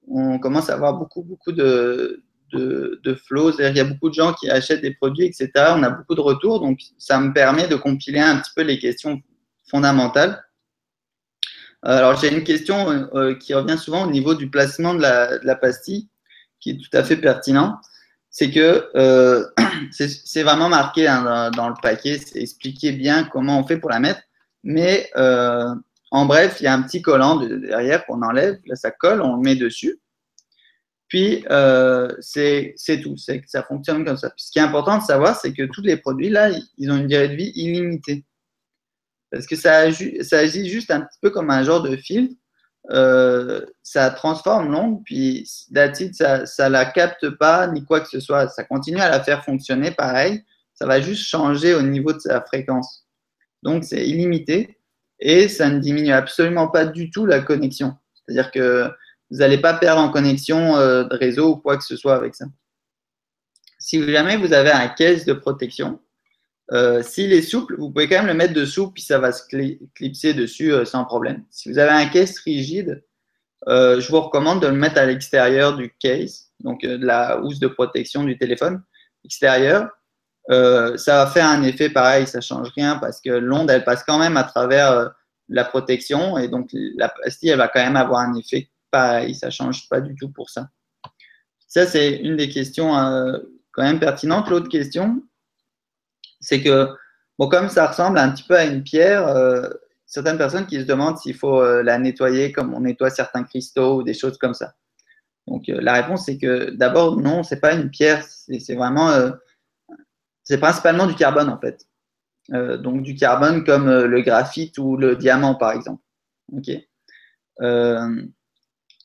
S2: on, commence à avoir beaucoup, beaucoup de, de, de flows, il y a beaucoup de gens qui achètent des produits, etc. On a beaucoup de retours. Donc, ça me permet de compiler un petit peu les questions fondamentale. Alors, j'ai une question qui revient souvent au niveau du placement de la, pastille, qui est tout à fait pertinent. C'est que c'est vraiment marqué hein, dans, le paquet, c'est expliqué bien comment on fait pour la mettre. Mais en bref, il y a un petit collant derrière qu'on enlève, là ça colle, on le met dessus. Puis, euh, c'est tout, ça fonctionne comme ça. ce qui est important de savoir, c'est que tous les produits, là, ils ont une durée de vie illimitée. Parce que ça, ça agit juste un petit peu comme un genre de filtre. Euh, ça transforme l'onde, puis d'acide, ça ne la capte pas, ni quoi que ce soit. Ça continue à la faire fonctionner pareil. Ça va juste changer au niveau de sa fréquence. Donc, c'est illimité et ça ne diminue absolument pas du tout la connexion. C'est-à-dire que vous n'allez pas perdre en connexion euh, de réseau ou quoi que ce soit avec ça. Si jamais vous avez un caisse de protection, euh, s'il est souple, vous pouvez quand même le mettre dessous, puis ça va se clipser dessus euh, sans problème. Si vous avez un caisse rigide, je vous recommande de le mettre à l'extérieur du case, donc de la housse de protection du téléphone extérieur. Ça va faire un effet pareil, ça ne change rien parce que l'onde, elle passe quand même à travers la protection et donc la pastille, elle va quand même avoir un effet pareil, ça ne change pas du tout pour ça. Ça, c'est une des questions euh, quand même pertinentes. L'autre question, c'est que, bon, comme ça ressemble un petit peu à une pierre, euh, certaines personnes qui se demandent s'il faut euh, la nettoyer comme on nettoie certains cristaux ou des choses comme ça. Donc, la réponse, c'est que d'abord, non, ce n'est pas une pierre, c'est vraiment, c'est principalement du carbone en fait. donc, du carbone comme le graphite ou le diamant, par exemple. OK.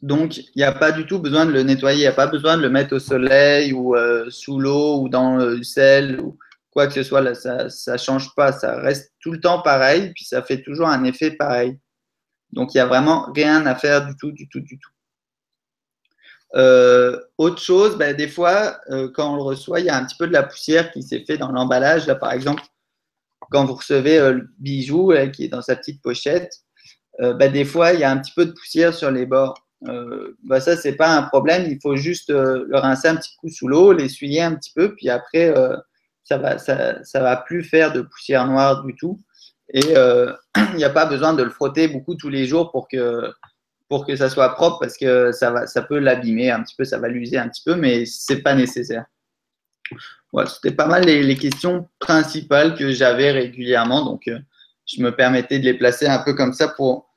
S2: Donc, il n'y a pas du tout besoin de le nettoyer, il n'y a pas besoin de le mettre au soleil ou euh, sous l'eau ou dans le sel ou quoi que ce soit. ça ne change pas, ça reste tout le temps pareil, puis ça fait toujours un effet pareil. Donc, il n'y a vraiment rien à faire du tout, du tout, du tout. Euh, autre chose, ben, des fois, euh, quand on le reçoit, il y a un petit peu de la poussière qui s'est fait dans l'emballage. Là, par exemple, quand vous recevez le bijou qui est dans sa petite pochette, ben, des fois, il y a un petit peu de poussière sur les bords. Euh, bah ça, c'est pas un problème. Il faut juste euh, le rincer un petit coup sous l'eau, l'essuyer un petit peu, puis après, euh, ça ça, ça, va plus faire de poussière noire du tout. Et il n'y a pas besoin de le frotter beaucoup tous les jours pour que, pour que ça soit propre, parce que ça, va, ça peut l'abîmer un petit peu, ça va l'user un petit peu, mais c'est pas nécessaire. Voilà, c'était pas mal les, questions principales que j'avais régulièrement, donc je me permettais de les placer un peu comme ça pour,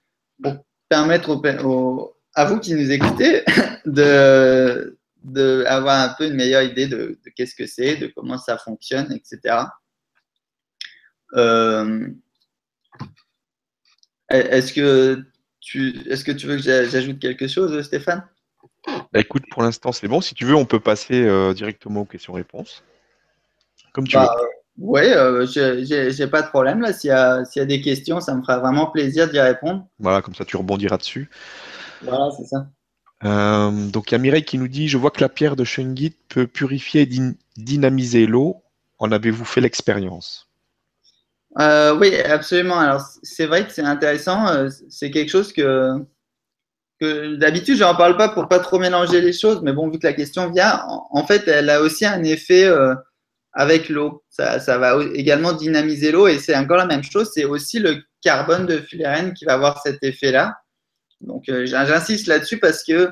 S2: permettre aux à vous qui nous écoutez de, de un peu une meilleure idée de, qu'est-ce que c'est, de comment ça fonctionne, etc. Euh, est-ce que est-ce que tu veux que j'ajoute quelque chose, Stéphane?
S1: Bah, Écoute, pour l'instant, c'est bon. Si tu veux, on peut passer euh, directement aux questions-réponses. Comme tu bah, veux.
S2: Oui, euh, j'ai pas de problème. Là, s'il y, y, a des questions, ça me fera vraiment plaisir d'y répondre.
S1: Voilà, comme ça, tu rebondiras dessus.
S2: Voilà, c'est ça.
S1: Euh, donc il y a Mireille qui nous dit Je vois que la pierre de Shungit peut purifier et dynamiser l'eau. En avez-vous fait l'expérience?
S2: Euh, Oui, absolument. Alors c'est vrai que c'est intéressant. Euh, c'est quelque chose que, d'habitude je n'en parle pas pour pas trop mélanger les choses, mais bon, vu que la question vient, en, fait, elle a aussi un effet avec l'eau. Ça, va également dynamiser l'eau et c'est encore la même chose. C'est aussi le carbone de fullerène qui va avoir cet effet-là. Donc, euh, j'insiste là-dessus parce que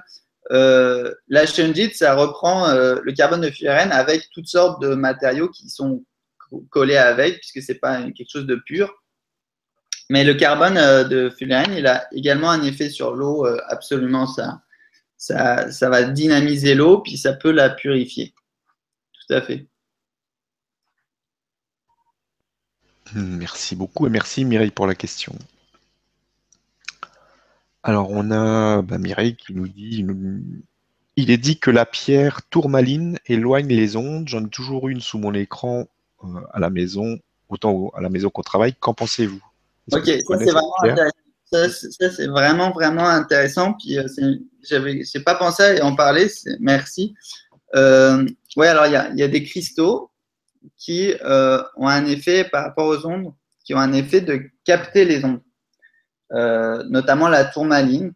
S2: euh, la Shunjit, ça reprend euh, le carbone de fullerène avec toutes sortes de matériaux qui sont collés avec, puisque ce n'est pas quelque chose de pur. Mais le carbone de fullerène, il a également un effet sur l'eau, absolument ça. ça. Ça va dynamiser l'eau, puis ça peut la purifier. Tout à fait.
S1: Merci beaucoup et merci Mireille pour la question. Alors, on a bah, Mireille qui nous dit il est dit que la pierre tourmaline éloigne les ondes. J'en ai toujours une sous mon écran euh, à la maison, autant à la maison qu'au travail. Qu'en pensez-vous?
S2: Ok, ça c'est vraiment intéressant. Ça, c'est vraiment, vraiment intéressant. Puis, euh, j'avais, j'ai pas pensé à en parler. Merci. Euh, oui, alors il y a, des cristaux qui ont un effet par rapport aux ondes, qui ont un effet de capter les ondes. Euh, notamment la tourmaline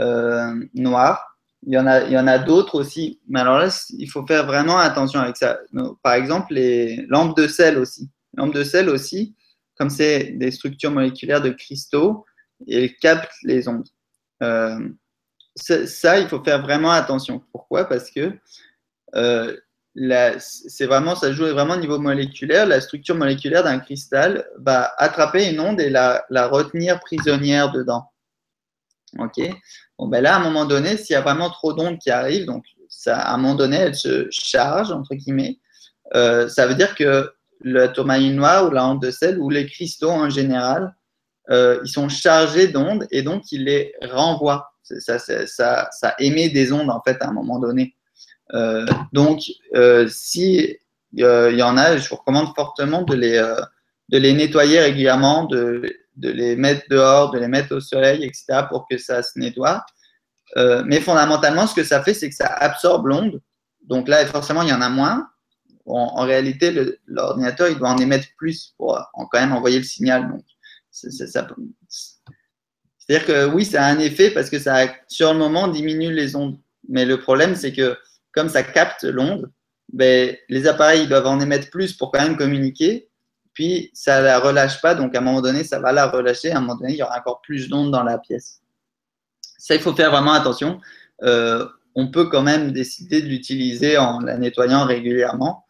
S2: euh, noire. Il y en a, il y en a d'autres aussi, mais alors là, il faut faire vraiment attention avec ça. Par exemple, les lampes de sel aussi. Lampes de sel aussi, comme c'est des structures moléculaires de cristaux, elles captent les ondes. Euh, ça, il faut faire vraiment attention. Pourquoi? Parce que euh, c'est vraiment, ça joue vraiment au niveau moléculaire. La structure moléculaire d'un cristal va attraper une onde et la retenir prisonnière dedans. Ok. Bon, ben là, à un moment donné, s'il y a vraiment trop d'ondes qui arrivent, donc ça, à un moment donné, elle se charge entre guillemets. Euh, ça veut dire que le tourmaline noir ou la onde de sel ou les cristaux en général, euh, ils sont chargés d'ondes et donc ils les renvoient. Ça, ça, ça, émet des ondes en fait à un moment donné. Euh, donc, si il y en a, je vous recommande fortement de les, de les nettoyer régulièrement, de, de, les mettre dehors, de les mettre au soleil, etc., pour que ça se nettoie. mais fondamentalement, ce que ça fait, c'est que ça absorbe l'onde. Donc là, forcément, il y en a moins. En, réalité, l'ordinateur, il doit en émettre plus pour quand même envoyer le signal. C'est-à-dire que oui, ça a un effet parce que ça, sur le moment, diminue les ondes. Mais le problème, c'est que comme ça capte l'onde, ben, les appareils doivent en émettre plus pour quand même communiquer. Puis ça ne la relâche pas, donc à un moment donné, ça va la relâcher. À un moment donné, il y aura encore plus d'ondes dans la pièce. Ça, il faut faire vraiment attention. Euh, on peut quand même décider de l'utiliser en la nettoyant régulièrement.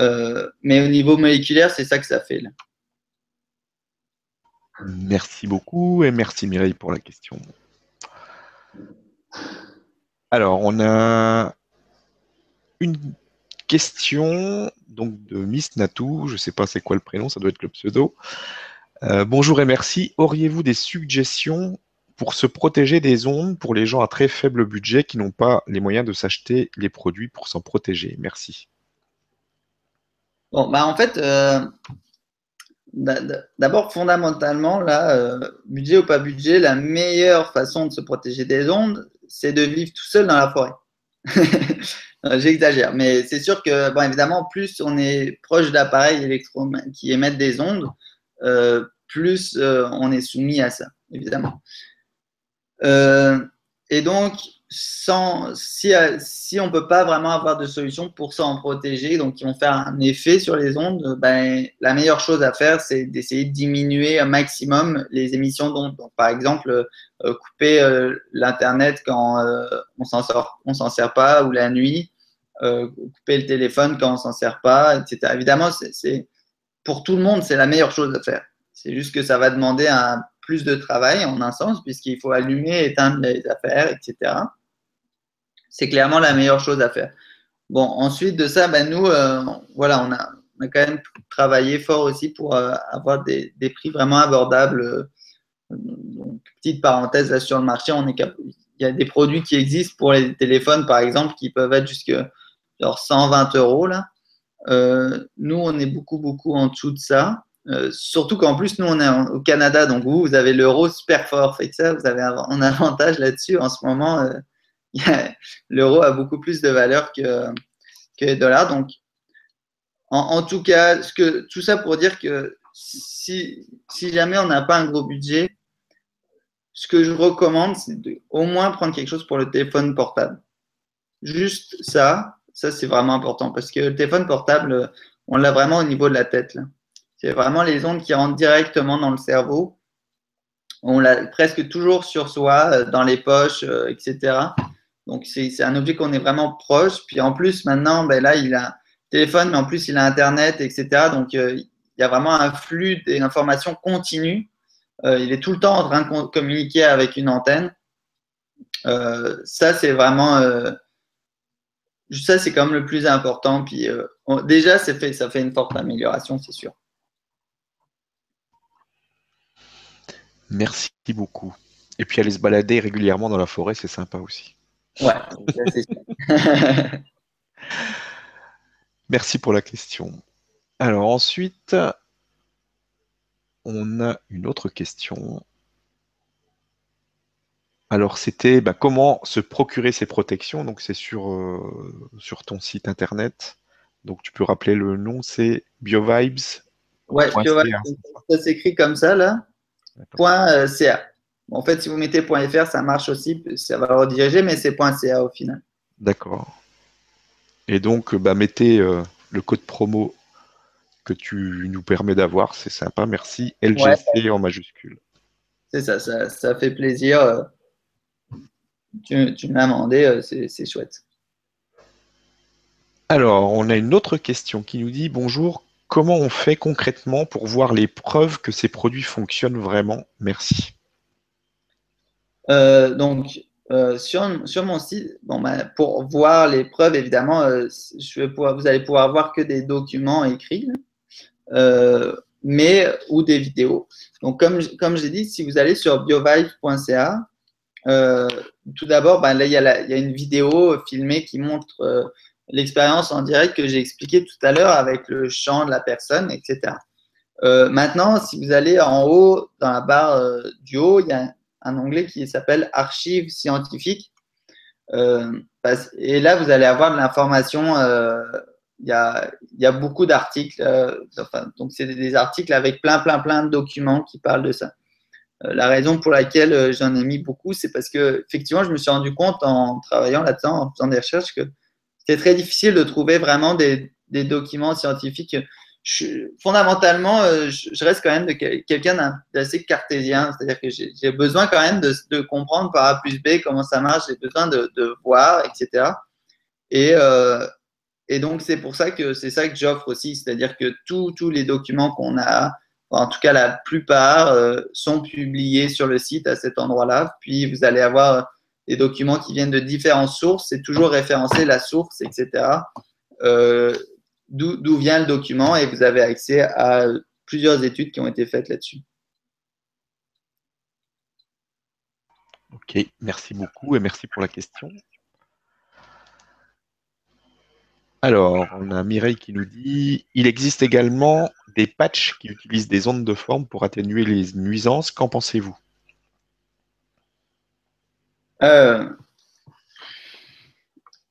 S2: Euh, mais au niveau moléculaire, c'est ça que ça fait.
S1: Merci beaucoup et merci Mireille pour la question. Alors, on a une question donc de Miss Natou, je ne sais pas c'est quoi le prénom, ça doit être le pseudo. Euh, bonjour et merci. Auriez-vous des suggestions pour se protéger des ondes pour les gens à très faible budget qui n'ont pas les moyens de s'acheter les produits pour s'en protéger? Merci.
S2: Bon, bah en fait, euh, D'abord, fondamentalement, là, euh, budget ou pas budget, la meilleure façon de se protéger des ondes, c'est de vivre tout seul dans la forêt. J'exagère, mais c'est sûr que, bon, évidemment, plus on est proche d'appareils électro qui émettent des ondes, euh, plus euh, on est soumis à ça, évidemment. et donc, sans, si, euh, si on ne peut pas vraiment avoir de solution pour s'en protéger, donc qui vont faire un effet sur les ondes, ben, la meilleure chose à faire, c'est d'essayer de diminuer un maximum les émissions d'ondes. Donc, par exemple, euh, couper euh, l'Internet quand on s'en sort, on s'en sert pas, ou la nuit, couper le téléphone quand on s'en sert pas, etc. Évidemment, c'est pour tout le monde, c'est la meilleure chose à faire. C'est juste que ça va demander un plus de travail en un sens, puisqu'il faut allumer, éteindre les affaires, etc c'est clairement la meilleure chose à faire. Bon, ensuite de ça, ben nous, euh, voilà, on a, on a, quand même travaillé fort aussi pour euh, avoir des, prix vraiment abordables. Donc, petite parenthèse là sur le marché, il y a des produits qui existent pour les téléphones, par exemple, qui peuvent être genre 120 euros. Euh, nous, on est beaucoup, beaucoup en dessous de ça. surtout qu'en plus, nous, on est au Canada, donc vous, vous avez l'euro super fort. Fait que ça, vous avez un avantage là-dessus en ce moment l'euro a beaucoup plus de valeur que, que les dollars. Donc, en, tout cas, ce que, tout ça pour dire que si, si jamais on n'a pas un gros budget, ce que je recommande, c'est au moins prendre quelque chose pour le téléphone portable. Juste ça, ça c'est vraiment important parce que le téléphone portable, on l'a vraiment au niveau de la tête. C'est vraiment les ondes qui rentrent directement dans le cerveau. On l'a presque toujours sur soi, euh, dans les poches, euh, etc. Donc, c'est un objet qu'on est vraiment proche. Puis en plus, maintenant, ben là, il a téléphone, mais en plus, il a Internet, etc. Donc, euh, il y a vraiment un flux d'informations continu. Euh, il est tout le temps en train de communiquer avec une antenne. Euh, ça, c'est vraiment. ça, c'est comme le plus important. Puis déjà, fait, ça fait une forte amélioration, c'est sûr.
S1: Merci beaucoup. Et puis aller se balader régulièrement dans la forêt, c'est sympa aussi.
S2: Ouais,
S1: Merci pour la question. Alors ensuite, on a une autre question. Alors c'était bah, comment se procurer ces protections? Donc c'est sur, euh, sur ton site internet. Donc tu peux rappeler le nom, c'est BioVibes.
S2: Ouais, BioVibes, ça s'écrit comme ça là. Point, .ca. En fait, si vous mettez .fr, ça marche aussi, ça va rediriger, mais c'est .ca au final.
S1: D'accord. Et donc, bah, mettez euh, le code promo que tu nous permets d'avoir. C'est sympa. Merci. LGC en majuscule.
S2: C'est ça, ça, fait plaisir. Tu, tu m'as demandé, c'est chouette.
S1: Alors, on a une autre question qui nous dit Bonjour, comment on fait concrètement pour voir les preuves que ces produits fonctionnent vraiment? Merci.
S2: Euh, donc, euh, sur, sur, mon site, bon, ben, pour voir les preuves, évidemment, euh, vous allez pouvoir voir que des documents écrits, mais ou des vidéos. Donc, comme, comme j'ai dit, si vous allez sur biovive.ca, tout d'abord, ben, là, il y, y, a une vidéo filmée qui montre l'expérience en direct que j'ai expliqué tout à l'heure avec le champ de la personne, etc. maintenant, si vous allez en haut, dans la barre du haut, il y a un onglet qui s'appelle Archives scientifiques. Euh, et là, vous allez avoir de l'information. Euh, il y, a, beaucoup d'articles. Euh, donc, c'est des articles avec plein, plein, plein de documents qui parlent de ça. la raison pour laquelle j'en ai mis beaucoup, c'est parce que, effectivement, je me suis rendu compte en travaillant là-dedans, en faisant des recherches, que c'était très difficile de trouver vraiment des, des documents scientifiques fondamentalement, euh, je, reste quand même quelqu'un d'assez cartésien. C'est-à-dire que j'ai besoin quand même de, comprendre par A plus B comment ça marche. J'ai besoin de, voir, etc. Et, euh, et donc, c'est pour ça que c'est ça que j'offre aussi. C'est-à-dire que tous les documents qu'on a, en tout cas la plupart, euh, sont publiés sur le site à cet endroit-là. Puis, vous allez avoir des documents qui viennent de différentes sources. C'est toujours référencer la source, etc d'où vient le document et vous avez accès à plusieurs études qui ont été faites là-dessus.
S1: Ok, merci beaucoup et merci pour la question. Alors, on a Mireille qui nous dit il existe également des patchs qui utilisent des ondes de forme pour atténuer les nuisances. Qu'en pensez-vous?
S2: Euh,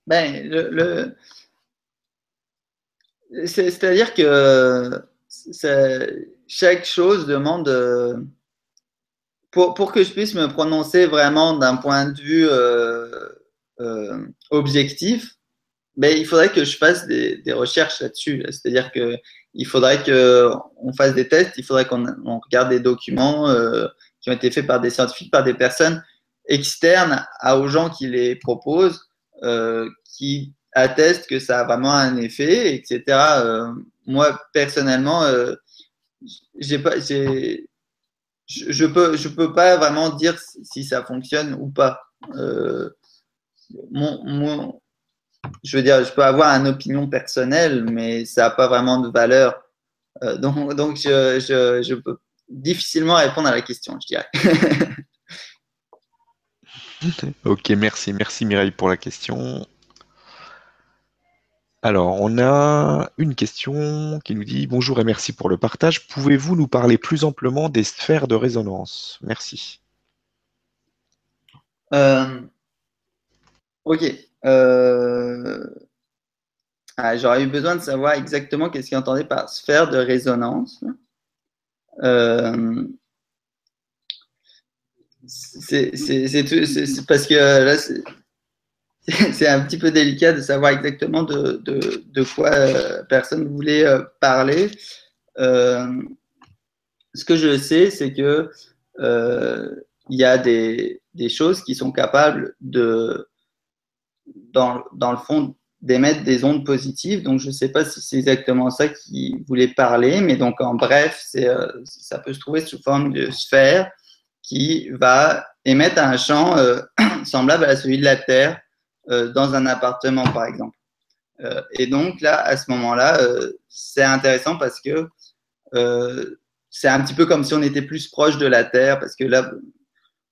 S2: ben, le, c'est-à-dire que chaque chose demande. Euh, pour, pour, que je puisse me prononcer vraiment d'un point de vue euh, euh, objectif, ben, il faudrait que je fasse des, recherches là-dessus. C'est-à-dire qu'il faudrait qu'on fasse des tests, il faudrait qu'on regarde des documents qui ont été faits par des scientifiques, par des personnes externes aux gens qui les proposent, qui atteste que ça a vraiment un effet, etc. Euh, moi, personnellement, euh, je, ne peux, je peux pas vraiment dire si ça fonctionne ou pas. Euh, mon, je veux dire, je peux avoir une opinion personnelle, mais ça n'a pas vraiment de valeur. donc, donc je, je, je, peux difficilement répondre à la question, je dirais.
S1: ok, merci. Merci Mireille pour la question. Alors, on a une question qui nous dit Bonjour et merci pour le partage. Pouvez-vous nous parler plus amplement des sphères de résonance? Merci.
S2: Euh, ok. Euh, ah, j'aurais eu besoin de savoir exactement qu'est-ce qu'il entendait par sphère de résonance. Euh, c'est parce que là, c'est un petit peu délicat de savoir exactement de, quoi euh, personne voulait euh, parler. Euh, ce que je sais, c'est que il y a des, choses qui sont capables de, dans, le fond, d'émettre des ondes positives. Donc, je ne sais pas si c'est exactement ça qu'il voulait parler, mais donc en bref, ça peut se trouver sous forme de sphère qui va émettre un champ semblable à celui de la Terre euh, dans un appartement, par exemple. Euh, et donc là, à ce moment-là, euh, c'est intéressant parce que c'est un petit peu comme si on était plus proche de la Terre, parce que là,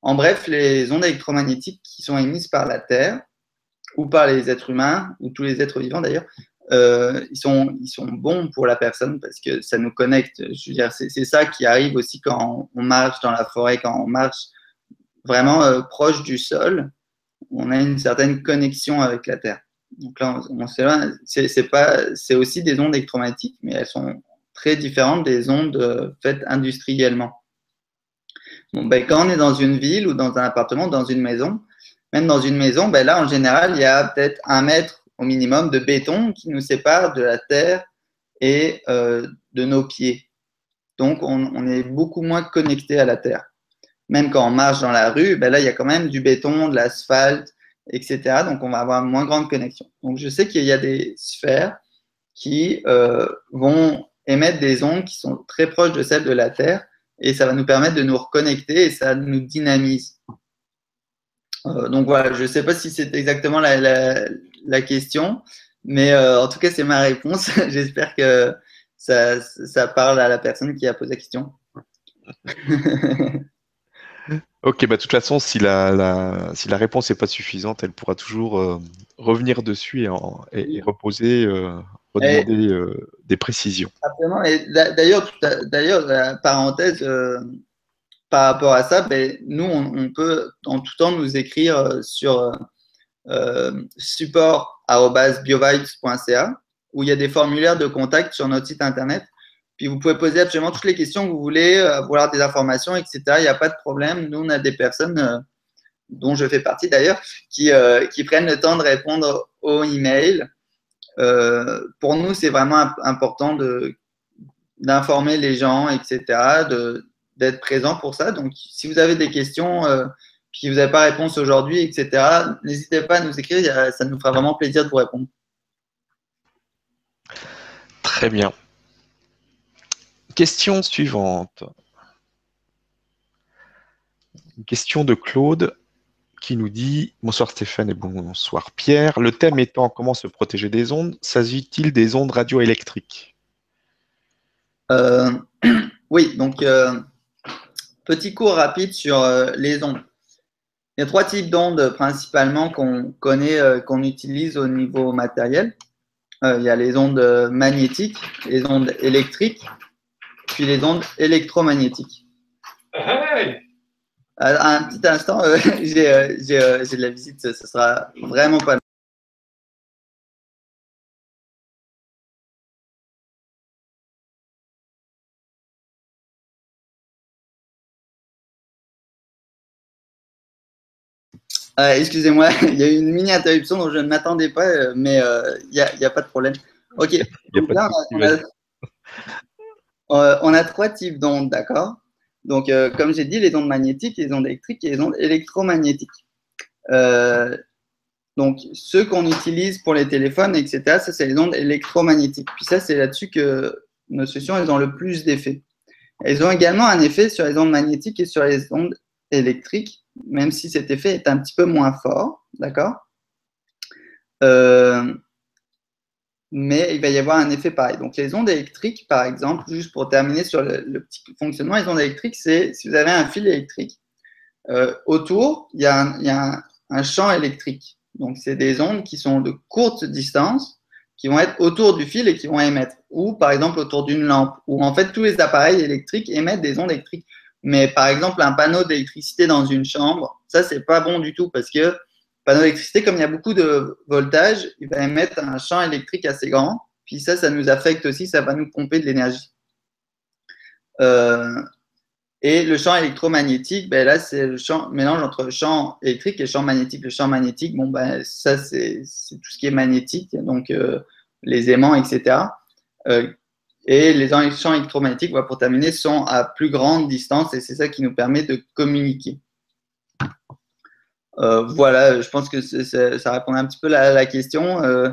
S2: en bref, les ondes électromagnétiques qui sont émises par la Terre, ou par les êtres humains, ou tous les êtres vivants d'ailleurs, ils, sont, ils sont bons pour la personne parce que ça nous connecte. C'est ça qui arrive aussi quand on marche dans la forêt, quand on marche vraiment proche du sol on a une certaine connexion avec la Terre. Donc là, on, c'est pas, c'est aussi des ondes électromagnétiques, mais elles sont très différentes des ondes euh, faites industriellement. Ben, quand on est dans une ville ou dans un appartement, dans une maison, même dans une maison, ben là, en général, il y a peut-être un mètre au minimum de béton qui nous sépare de la terre et de nos pieds. Donc, on, est beaucoup moins connecté à la Terre. Même quand on marche dans la rue, ben là, il y a quand même du béton, de l'asphalte, etc. Donc, on va avoir moins grande connexion. Donc, je sais qu'il y a des sphères qui euh, vont émettre des ondes qui sont très proches de celles de la Terre et ça va nous permettre de nous reconnecter et ça nous dynamise. Euh, donc voilà, je ne sais pas si c'est exactement la, question, mais euh, en tout cas, c'est ma réponse. J'espère que ça, parle à la personne qui a posé la question.
S1: ok, bah, de toute façon, si la, si la réponse n'est pas suffisante, elle pourra toujours revenir dessus et, et reposer demander euh, des précisions.
S2: D'ailleurs, d'ailleurs, parenthèse, euh, par rapport à ça, ben, nous, on, peut en tout temps nous écrire euh, sur support.biovibes.ca où il y a des formulaires de contact sur notre site internet. Puis vous pouvez poser absolument toutes les questions que vous voulez, avoir des informations, etc. Il n'y a pas de problème. Nous, on a des personnes, dont je fais partie d'ailleurs, qui, qui prennent le temps de répondre aux emails euh, pour nous, c'est vraiment important d'informer les gens, etc., d'être présent pour ça. Donc, si vous avez des questions, euh, puis vous n'avez pas réponse aujourd'hui, etc., n'hésitez pas à nous écrire, ça nous fera vraiment plaisir de vous répondre.
S1: Très bien. Question suivante. Une question de Claude qui nous dit Bonsoir Stéphane et bonsoir Pierre. Le thème étant comment se protéger des ondes, s'agit-il des ondes radioélectriques?
S2: Euh, Oui, donc euh, petit cours rapide sur euh, les ondes. Il y a trois types d'ondes principalement qu'on connaît, qu'on utilise au niveau matériel. il y a les ondes magnétiques, les ondes électriques, puis les ondes électromagnétiques. Euh, un petit instant, euh, euh, j'ai de la visite, ce sera vraiment pas Excusez-moi, il y a eu une mini interruption dont je ne m'attendais pas, mais il n'y a, a, pas de problème. Ok. on a trois types d'ondes, d'accord? Donc, euh, comme j'ai dit, les ondes magnétiques, les ondes électriques et les ondes électromagnétiques. Euh, donc, ceux qu'on utilise pour les téléphones, etc., ça, c'est les ondes électromagnétiques. Puis ça, c'est là-dessus que nos solutions, elles ont le plus d'effet. Elles ont également un effet sur les ondes magnétiques et sur les ondes électriques, même si cet effet est un petit peu moins fort, d'accord? Euh, mais il va y avoir un effet pareil. Donc les ondes électriques, par exemple, juste pour terminer sur le, petit fonctionnement, les ondes électriques, c'est si vous avez un fil électrique, euh, autour, il y a, un, champ électrique. Donc c'est des ondes qui sont de courte distance, qui vont être autour du fil et qui vont émettre. Ou par exemple autour d'une lampe, où en fait tous les appareils électriques émettent des ondes électriques. Mais par exemple un panneau d'électricité dans une chambre, ça c'est pas bon du tout parce que panneau d'électricité, comme il y a beaucoup de voltage, il va émettre un champ électrique assez grand. Puis ça, ça nous affecte aussi, ça va nous pomper de l'énergie. Euh, et le champ électromagnétique, ben là, c'est le mélange entre champ électrique et champ magnétique. Le champ magnétique, bon, ben, ça, c'est tout ce qui est magnétique, donc euh, les aimants, etc. Euh, et les champs électromagnétiques, pour terminer, sont à plus grande distance et c'est ça qui nous permet de communiquer. Euh, voilà, je pense que ça répond un petit peu à la, question. Euh,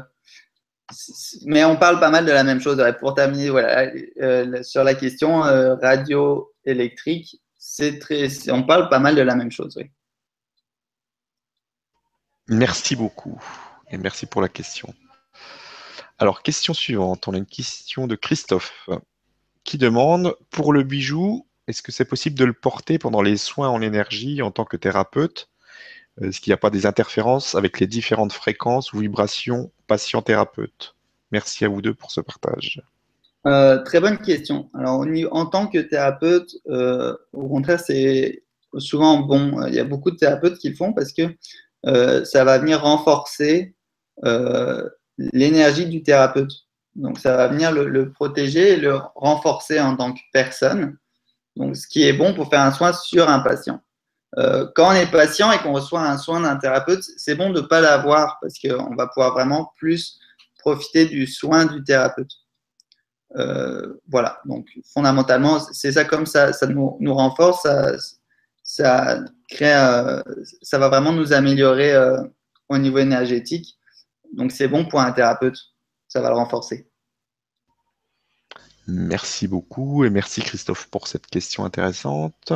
S2: mais on parle pas mal de la même chose. Pour terminer, voilà, euh, sur la question radio électrique, c'est très, on parle pas mal de la même chose.
S1: Merci beaucoup et merci pour la question. Alors, question suivante. On a une question de Christophe qui demande pour le bijou, est-ce que c'est possible de le porter pendant les soins en énergie en tant que thérapeute? euh, est-ce qu'il n'y a pas des interférences avec les différentes fréquences ou vibrations patient-thérapeute Merci à vous deux pour ce partage.
S2: Euh, très bonne question. Alors, en tant que thérapeute, euh, au contraire, c'est souvent bon. Il y a beaucoup de thérapeutes qui le font parce que ça va venir renforcer l'énergie du thérapeute. Donc, ça va venir le, le, protéger et le renforcer en tant que personne. Donc, ce qui est bon pour faire un soin sur un patient. Euh, quand on est patient et qu'on reçoit un soin d'un thérapeute, c'est bon de ne pas l'avoir parce qu'on va pouvoir vraiment plus profiter du soin du thérapeute. voilà, donc fondamentalement, c'est ça comme ça, ça nous, renforce, ça, crée, ça va vraiment nous améliorer au niveau énergétique. Donc c'est bon pour un thérapeute, ça va le renforcer.
S1: Merci beaucoup et merci Christophe pour cette question intéressante.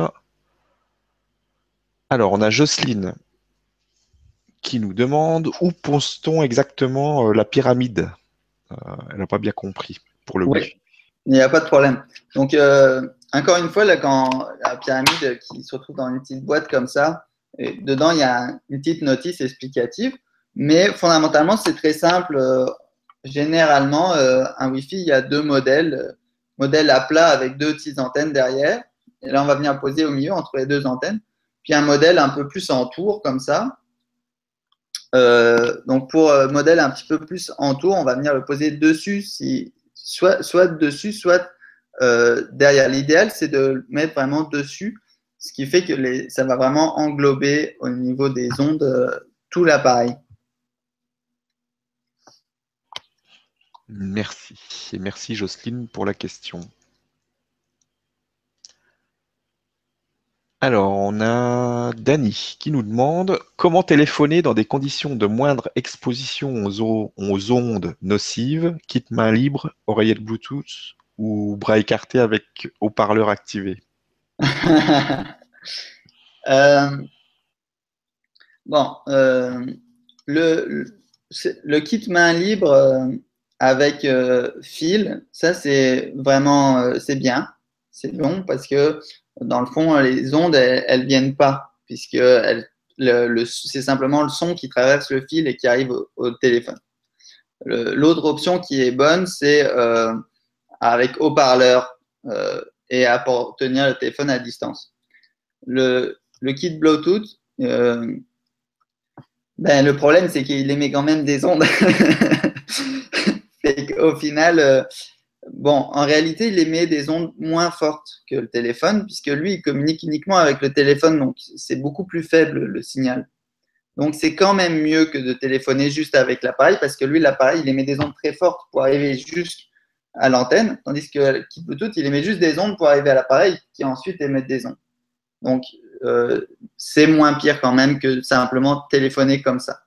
S1: Alors, on a Jocelyne qui nous demande où pose-t-on exactement euh, la pyramide? Euh, Elle n'a pas bien compris pour le
S2: oui. Il n'y a pas de problème. Donc, euh, encore une fois, là, quand la pyramide qui se retrouve dans une petite boîte comme ça, et dedans, il y a une petite notice explicative. Mais fondamentalement, c'est très simple. Généralement, un Wi-Fi, il y a deux modèles. Modèle à plat avec deux petites antennes derrière. Et là, on va venir poser au milieu entre les deux antennes. Puis un modèle un peu plus en tour, comme ça. Euh, donc pour euh, modèle un petit peu plus en tour, on va venir le poser dessus, si, soit, soit dessus, soit euh, derrière. L'idéal, c'est de le mettre vraiment dessus, ce qui fait que ça va vraiment englober au niveau des ondes tout l'appareil.
S1: Merci. Et merci Jocelyne pour la question. Alors, on a Dany qui nous demande comment téléphoner dans des conditions de moindre exposition aux, ondes nocives, kit main libre, oreillette Bluetooth ou bras écartés avec haut-parleur activé.
S2: Euh, Bon, euh, le, kit main libre euh, avec fil, ça c'est vraiment bien, c'est bon parce que dans le fond, les ondes, elles, ne viennent pas, puisque c'est simplement le son qui traverse le fil et qui arrive au, téléphone. L'autre option qui est bonne, c'est euh, avec haut-parleur euh, et à tenir le téléphone à distance. Le, kit Bluetooth, euh, ben, le problème, c'est qu'il émet quand même des ondes. Au final, Bon, en réalité, il émet des ondes moins fortes que le téléphone, puisque lui, il communique uniquement avec le téléphone, donc c'est beaucoup plus faible le signal. Donc c'est quand même mieux que de téléphoner juste avec l'appareil, parce que lui, l'appareil, il émet des ondes très fortes pour arriver jusqu'à l'antenne, tandis que Bluetooth, il émet juste des ondes pour arriver à l'appareil, qui ensuite émet des ondes. Donc euh, c'est moins pire quand même que simplement téléphoner comme ça.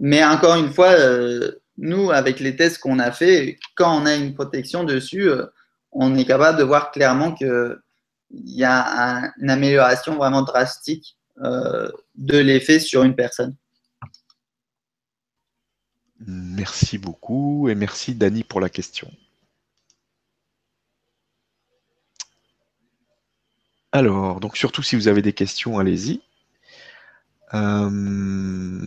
S2: Mais encore une fois, euh, nous, avec les tests qu'on a fait, quand on a une protection dessus, euh, on est capable de voir clairement qu'il y a une amélioration vraiment drastique euh, de l'effet sur une personne.
S1: Merci beaucoup et merci Dani pour la question. Alors, donc surtout si vous avez des questions, allez-y. Euh,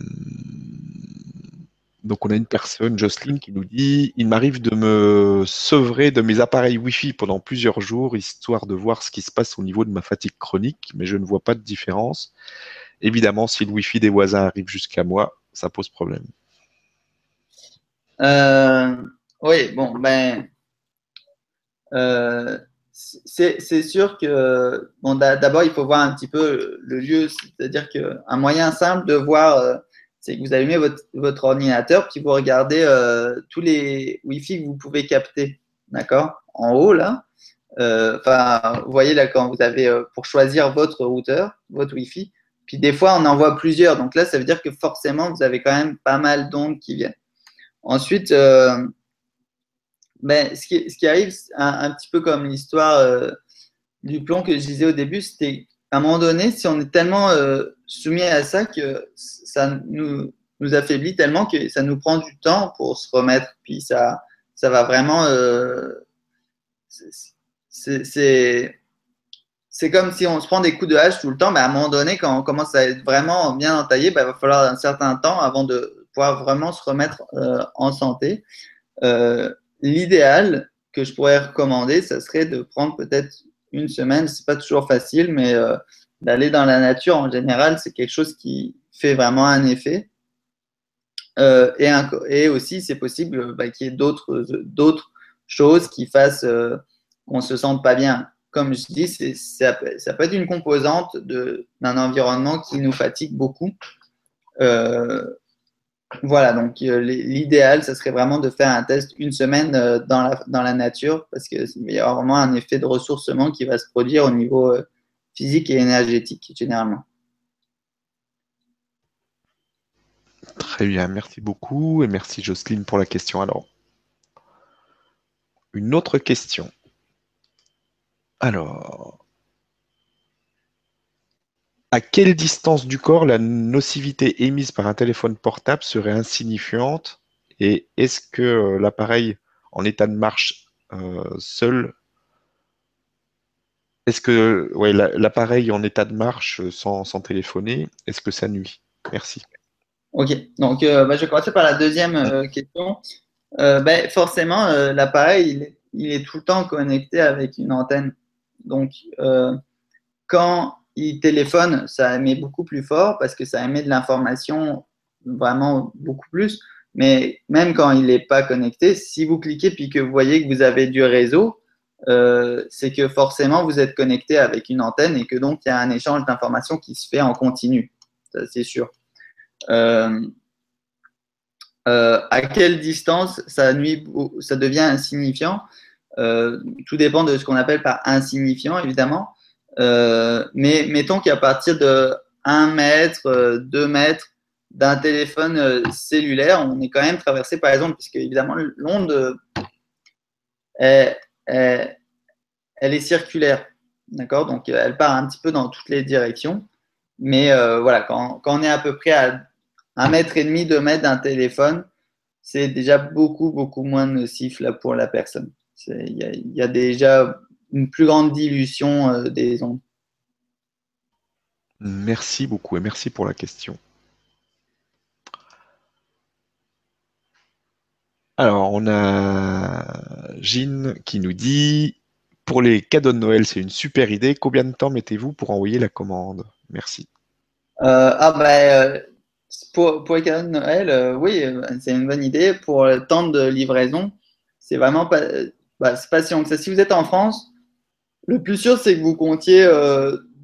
S1: donc on a une personne, Jocelyne, qui nous dit Il m'arrive de me sevrer de mes appareils Wi-Fi pendant plusieurs jours, histoire de voir ce qui se passe au niveau de ma fatigue chronique, mais je ne vois pas de différence. Évidemment, si le Wi-Fi des voisins arrive jusqu'à moi, ça pose problème.
S2: Euh, oui, bon, ben. Euh, c'est sûr que bon, d'abord il faut voir un petit peu le lieu, c'est-à-dire qu'un moyen simple de voir euh, c'est que vous allumez votre, ordinateur, puis vous regardez euh, tous les Wi-Fi que vous pouvez capter, d'accord? En haut, là. Euh, enfin, vous voyez là, quand vous avez, euh, pour choisir votre routeur, votre Wi-Fi, puis des fois, on en voit plusieurs. Donc là, ça veut dire que forcément, vous avez quand même pas mal d'ondes qui viennent. Ensuite, ben, ce, qui, ce, qui, arrive, un, un petit peu comme l'histoire du plomb que je disais au début, c'était à un moment donné, si on est tellement soumis à ça que ça nous, affaiblit tellement que ça nous prend du temps pour se remettre. Puis ça, ça va vraiment. Euh, c'est comme si on se prend des coups de hache tout le temps, mais à un moment donné, quand on commence à être vraiment bien entaillé, ben, il va falloir un certain temps avant de pouvoir vraiment se remettre euh, en santé. Euh, l'idéal que je pourrais recommander, ça serait de prendre peut-être une semaine. C'est pas toujours facile, mais d'aller dans la nature en général, c'est quelque chose qui fait vraiment un effet. Euh, et, et, aussi, c'est possible bah, qu'il y ait d'autres choses qui fassent euh, qu'on se sente pas bien. Comme je dis, ça, ça, peut être une composante d'un environnement qui nous fatigue beaucoup. Euh, Voilà, donc l'idéal, ce serait vraiment de faire un test une semaine dans, la, dans la nature parce qu'il y a vraiment un effet de ressourcement qui va se produire au niveau physique et énergétique, généralement.
S1: Très bien, merci beaucoup et merci Jocelyne pour la question. Alors, une autre question. Alors, à quelle distance du corps la nocivité émise par un téléphone portable serait insignifiante et est-ce que euh, l'appareil en état de marche euh, seul, est-ce que l'appareil en état de marche sans, sans téléphoner, est-ce que ça nuit? Merci.
S2: Ok, donc euh, bah, je vais commencer par la deuxième euh, question. Euh, ben, forcément, l'appareil, il, est tout le temps connecté avec une antenne. Donc, quand il téléphone, ça émet beaucoup plus fort parce que ça émet de l'information vraiment beaucoup plus. Mais même quand il n'est pas connecté, si vous cliquez puis que vous voyez que vous avez du réseau, c'est que forcément vous êtes connecté avec une antenne et que donc il y a un échange d'informations qui se fait en continu. Ça, c'est sûr. Euh, euh, à quelle distance ça, nuit, ça devient insignifiant? Euh, Tout dépend de ce qu'on appelle par insignifiant, évidemment. Mais mettons qu'à partir de 1 mètre, 2 mètres d'un téléphone cellulaire, on est quand même traversé, par exemple, puisque évidemment l'onde, elle, est circulaire. D'accord? Donc, elle part un petit peu dans toutes les directions. Mais euh, voilà, quand, on est à peu près à un mètre et demi, deux mètres d'un téléphone, c'est déjà beaucoup, beaucoup moins nocif là, pour la personne. Il y, a déjà une plus grande dilution euh, des ondes.
S1: Merci beaucoup et merci pour la question. Alors, on a Jean qui nous dit Pour les cadeaux de Noël, c'est une super idée. Combien de temps mettez-vous pour envoyer la commande? Merci.
S2: Euh, ah ben, pour, pour les cadeaux de Noël, euh, oui, c'est une bonne idée. Pour le temps de livraison, c'est vraiment pas, bah, c'est pas si long que ça. Si vous êtes en France, le plus sûr, c'est que vous comptiez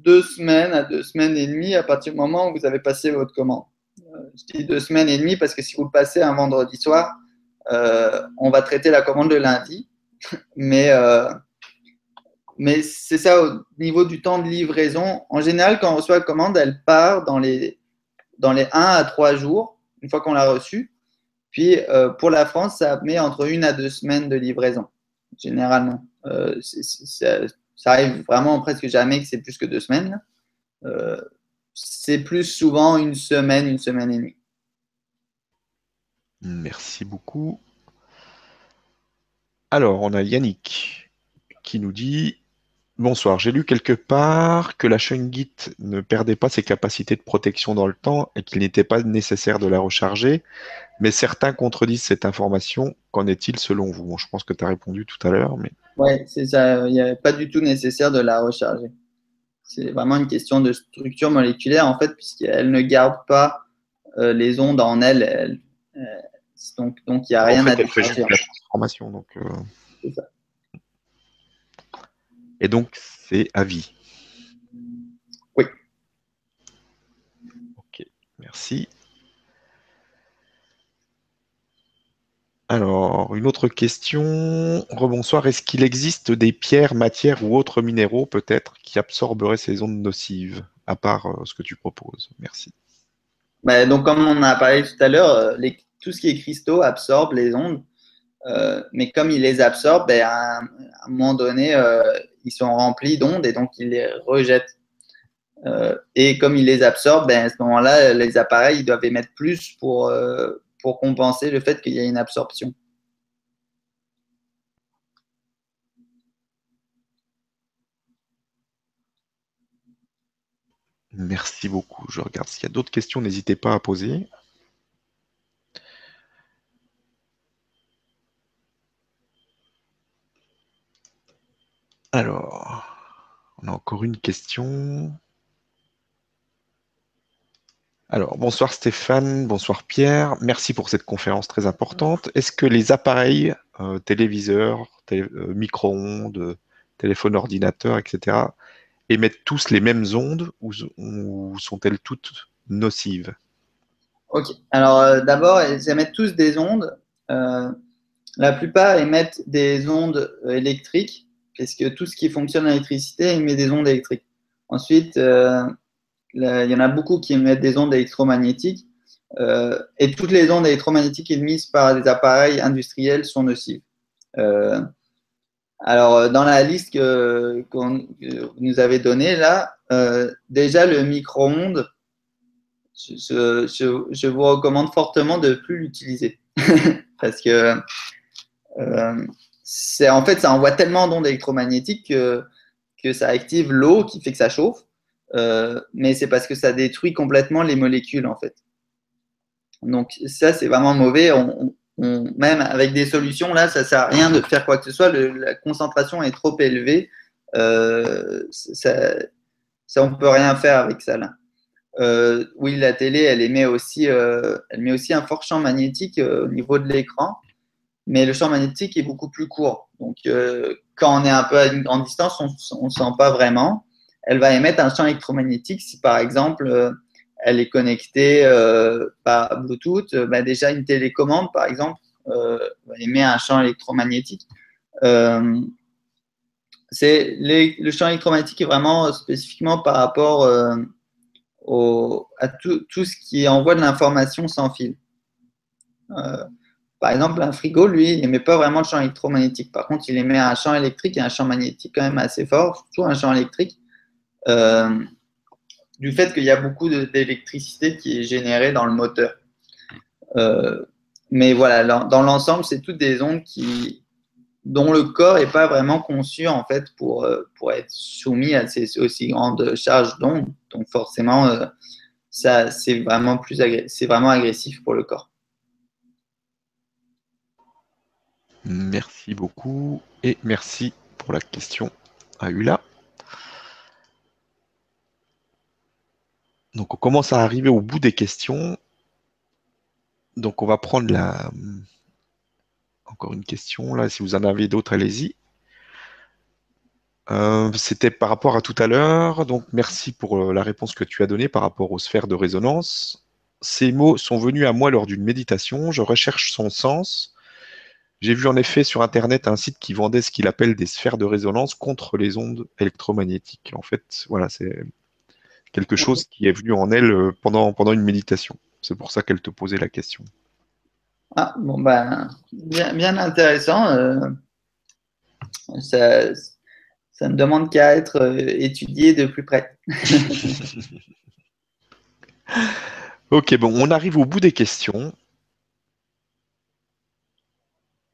S2: deux semaines à deux semaines et demie à partir du moment où vous avez passé votre commande. je dis deux semaines et demie parce que si vous le passez un vendredi soir, on va traiter la commande le lundi. Mais c'est ça au niveau du temps de livraison. En général, quand on reçoit la commande, elle part dans les, dans les 1 à 3 jours, une fois qu'on l'a reçue. Puis euh, pour la France, ça met entre une à deux semaines de livraison, généralement. Euh, ça, arrive vraiment presque jamais que c'est plus que deux semaines. Euh, c'est plus souvent une semaine, une semaine et demie.
S1: Merci beaucoup. Alors, on a Yannick qui nous dit Bonsoir, j'ai lu quelque part que la Shungit ne perdait pas ses capacités de protection dans le temps et qu'il n'était pas nécessaire de la recharger, mais certains contredisent cette information. Qu'en est-il selon vous? Je pense que tu as répondu tout à l'heure. Mais...
S2: Oui, c'est ça, il n'est pas du tout nécessaire de la recharger. C'est vraiment une question de structure moléculaire, en fait, puisqu'elle ne garde pas euh, les ondes en elle. donc, donc, il n'y a rien à
S1: décharger. la transformation, donc. Euh, c'est ça. Et donc, c'est à vie.
S2: Oui.
S1: Ok, merci. Alors, une autre question. Rebonsoir, est-ce qu'il existe des pierres, matières ou autres minéraux peut-être qui absorberaient ces ondes nocives, à part euh, ce que tu proposes? Merci.
S2: Bah, donc, comme on a parlé tout à l'heure, euh, tout ce qui est cristaux absorbe les ondes. Euh, mais comme ils les absorbent, ben, à, un moment donné, ils sont remplis d'ondes et donc ils les rejettent. Et comme ils les absorbent, ben, à ce moment-là, les appareils ils doivent émettre plus pour, pour compenser le fait qu'il y a une absorption.
S1: Merci beaucoup. Je regarde s'il y a d'autres questions, n'hésitez pas à poser. Alors, on a encore une question. Alors, bonsoir Stéphane, bonsoir Pierre. Merci pour cette conférence très importante. Est-ce que les appareils, euh, téléviseurs, euh, micro-ondes, téléphones, ordinateurs, etc., émettent tous les mêmes ondes ou, sont-elles toutes nocives?
S2: Ok. Alors d'abord, ils émettent tous des ondes. la plupart émettent des ondes électriques, puisque tout ce qui fonctionne en électricité émet des ondes électriques. Ensuite, il y en a beaucoup qui émettent des ondes électromagnétiques. Euh, et toutes les ondes électromagnétiques émises par des appareils industriels sont nocives. Euh, alors, euh, dans la liste que, vous nous avez donnée là, déjà le micro-ondes, je, vous recommande fortement de ne plus l'utiliser. Parce que en fait, ça envoie tellement d'ondes électromagnétiques que, que ça active l'eau qui fait que ça chauffe. Mais c'est parce que ça détruit complètement les molécules en fait. Donc ça, c'est vraiment mauvais. même avec des solutions, là, ça sert à rien de faire quoi que ce soit. la concentration est trop élevée. Euh, ça, on peut rien faire avec ça. Là. Euh, oui, la télé, elle émet aussi, euh, elle met aussi un fort champ magnétique au niveau de l'écran, mais le champ magnétique est beaucoup plus court. Donc, quand on est un peu à une grande distance, on ne sent pas vraiment. Elle va émettre un champ électromagnétique si, par exemple, elle est connectée euh, par Bluetooth. Euh, bah, déjà, une télécommande, par exemple, euh, émet un champ électromagnétique. le champ électromagnétique est vraiment spécifiquement par rapport à tout, ce qui envoie de l'information sans fil. par exemple, un frigo, lui, il n'émet pas vraiment de champ électromagnétique. Par contre, il émet un champ électrique et un champ magnétique quand même assez fort, surtout un champ électrique du fait qu'il y a beaucoup d'électricité qui est générée dans le moteur. Euh, mais voilà, dans l'ensemble, c'est toutes des ondes qui, dont le corps n'est pas vraiment conçu en fait pour, euh, pour être soumis à ces aussi grandes charges d'ondes. Donc forcément, euh, ça c'est vraiment plus c'est vraiment agressif pour le corps.
S1: Merci beaucoup et merci pour la question à Ula. Donc on commence à arriver au bout des questions. Donc on va prendre la... Encore une question, là, si vous en avez d'autres, allez-y. Euh, c'était par rapport à tout à l'heure, donc merci pour euh, la réponse que tu as donnée par rapport aux sphères de résonance. Ces mots sont venus à moi lors d'une méditation, je recherche son sens. J'ai vu en effet sur Internet un site qui vendait ce qu'il appelle des sphères de résonance contre les ondes électromagnétiques. En fait, voilà, c'est quelque chose qui est venu en elle euh, pendant, pendant une méditation. C'est pour ça qu'elle te posait la question.
S2: Ah, bon, ben, bien, intéressant. Euh, ça, ça, ne demande qu'à être euh, étudié de plus près.
S1: ok, bon, on arrive au bout des questions.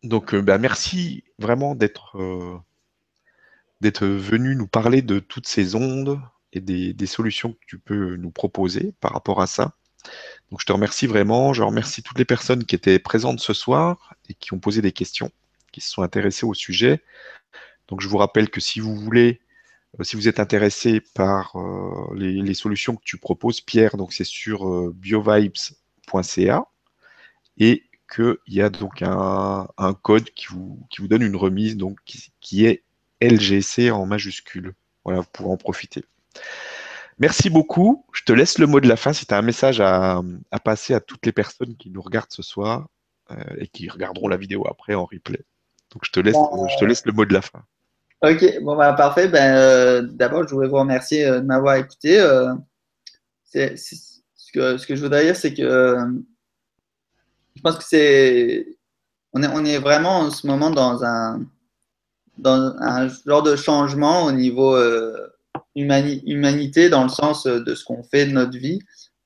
S1: Donc, ben, merci vraiment d'être d'être venu nous parler de toutes ces ondes, et des, solutions que tu peux nous proposer par rapport à ça. Donc je te remercie vraiment. Je remercie toutes les personnes qui étaient présentes ce soir et qui ont posé des questions, qui se sont intéressées au sujet. Donc je vous rappelle que si vous voulez, euh, si vous êtes intéressé par euh, les, solutions que tu proposes, Pierre, donc c'est sur euh, biovibes.ca et qu'il y a donc un, code qui vous, donne une remise donc, qui, est LGC en majuscule. Voilà, vous pourrez en profiter. Merci beaucoup. Je te laisse le mot de la fin si tu as un message à, passer à toutes les personnes qui nous regardent ce soir euh, et qui regarderont la vidéo après en replay. Donc je te laisse, je te laisse le mot de la fin.
S2: Ok, bon bah parfait. Ben, euh, D'abord, je voudrais vous remercier euh, de m'avoir écouté. ce, que, ce, que, je voudrais dire, c'est que je pense que c'est. On est, on est vraiment en ce moment dans un, dans un genre de changement au niveau humanité dans le sens euh, de ce qu'on fait de notre vie.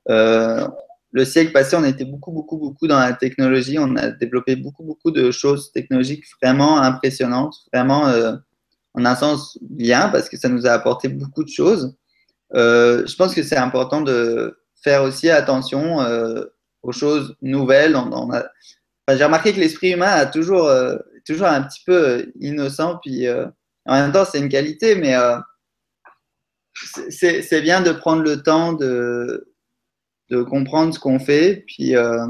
S2: Euh, le siècle passé, on était beaucoup, beaucoup, beaucoup dans la technologie. On a développé beaucoup, beaucoup de choses technologiques vraiment impressionnantes, vraiment euh, en un sens bien parce que ça nous a apporté beaucoup de choses. je pense que c'est important de faire aussi attention aux choses nouvelles. J'ai remarqué que l'esprit humain a toujours, toujours un petit peu innocent, puis en même temps, c'est une qualité, mais c'est bien de prendre le temps de, de comprendre ce qu'on fait, puis euh,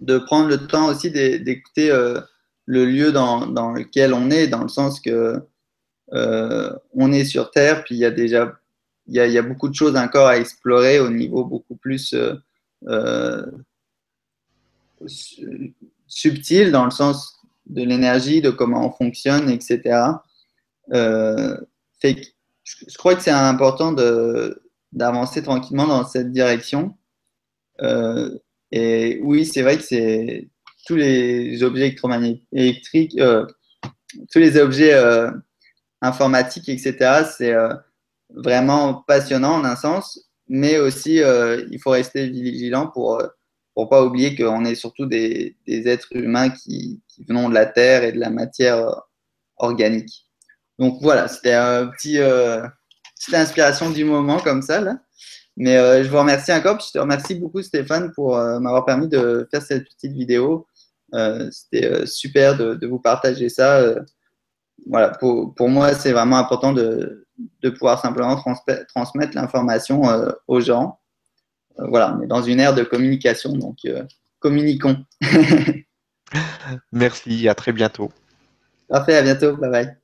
S2: de prendre le temps aussi d'écouter euh, le lieu dans, dans, lequel on est, dans le sens que euh, on est sur Terre, puis il y a déjà y a, y a beaucoup de choses encore à explorer au niveau beaucoup plus subtil dans le sens de l'énergie, de comment on fonctionne, etc. je, crois que c'est important d'avancer tranquillement dans cette direction. et oui, c'est vrai que c'est tous les objets électriques, euh, tous les objets euh, informatiques, etc. C'est euh, vraiment passionnant en un sens, mais aussi il faut rester vigilant pour pour pas oublier qu'on est surtout des, des êtres humains qui, qui, venons de la terre et de la matière organique. Donc voilà, c'était un petit, petite inspiration du moment comme ça là. Mais je vous remercie encore. je te remercie beaucoup Stéphane pour m'avoir permis de faire cette petite vidéo. Euh, c'était euh, super de, vous partager ça. Euh, voilà, pour, pour moi, c'est vraiment important de, de pouvoir simplement transmettre l'information aux gens. voilà, on est dans une ère de communication, donc communiquons.
S1: Merci, à très bientôt.
S2: Parfait, à bientôt, bye bye.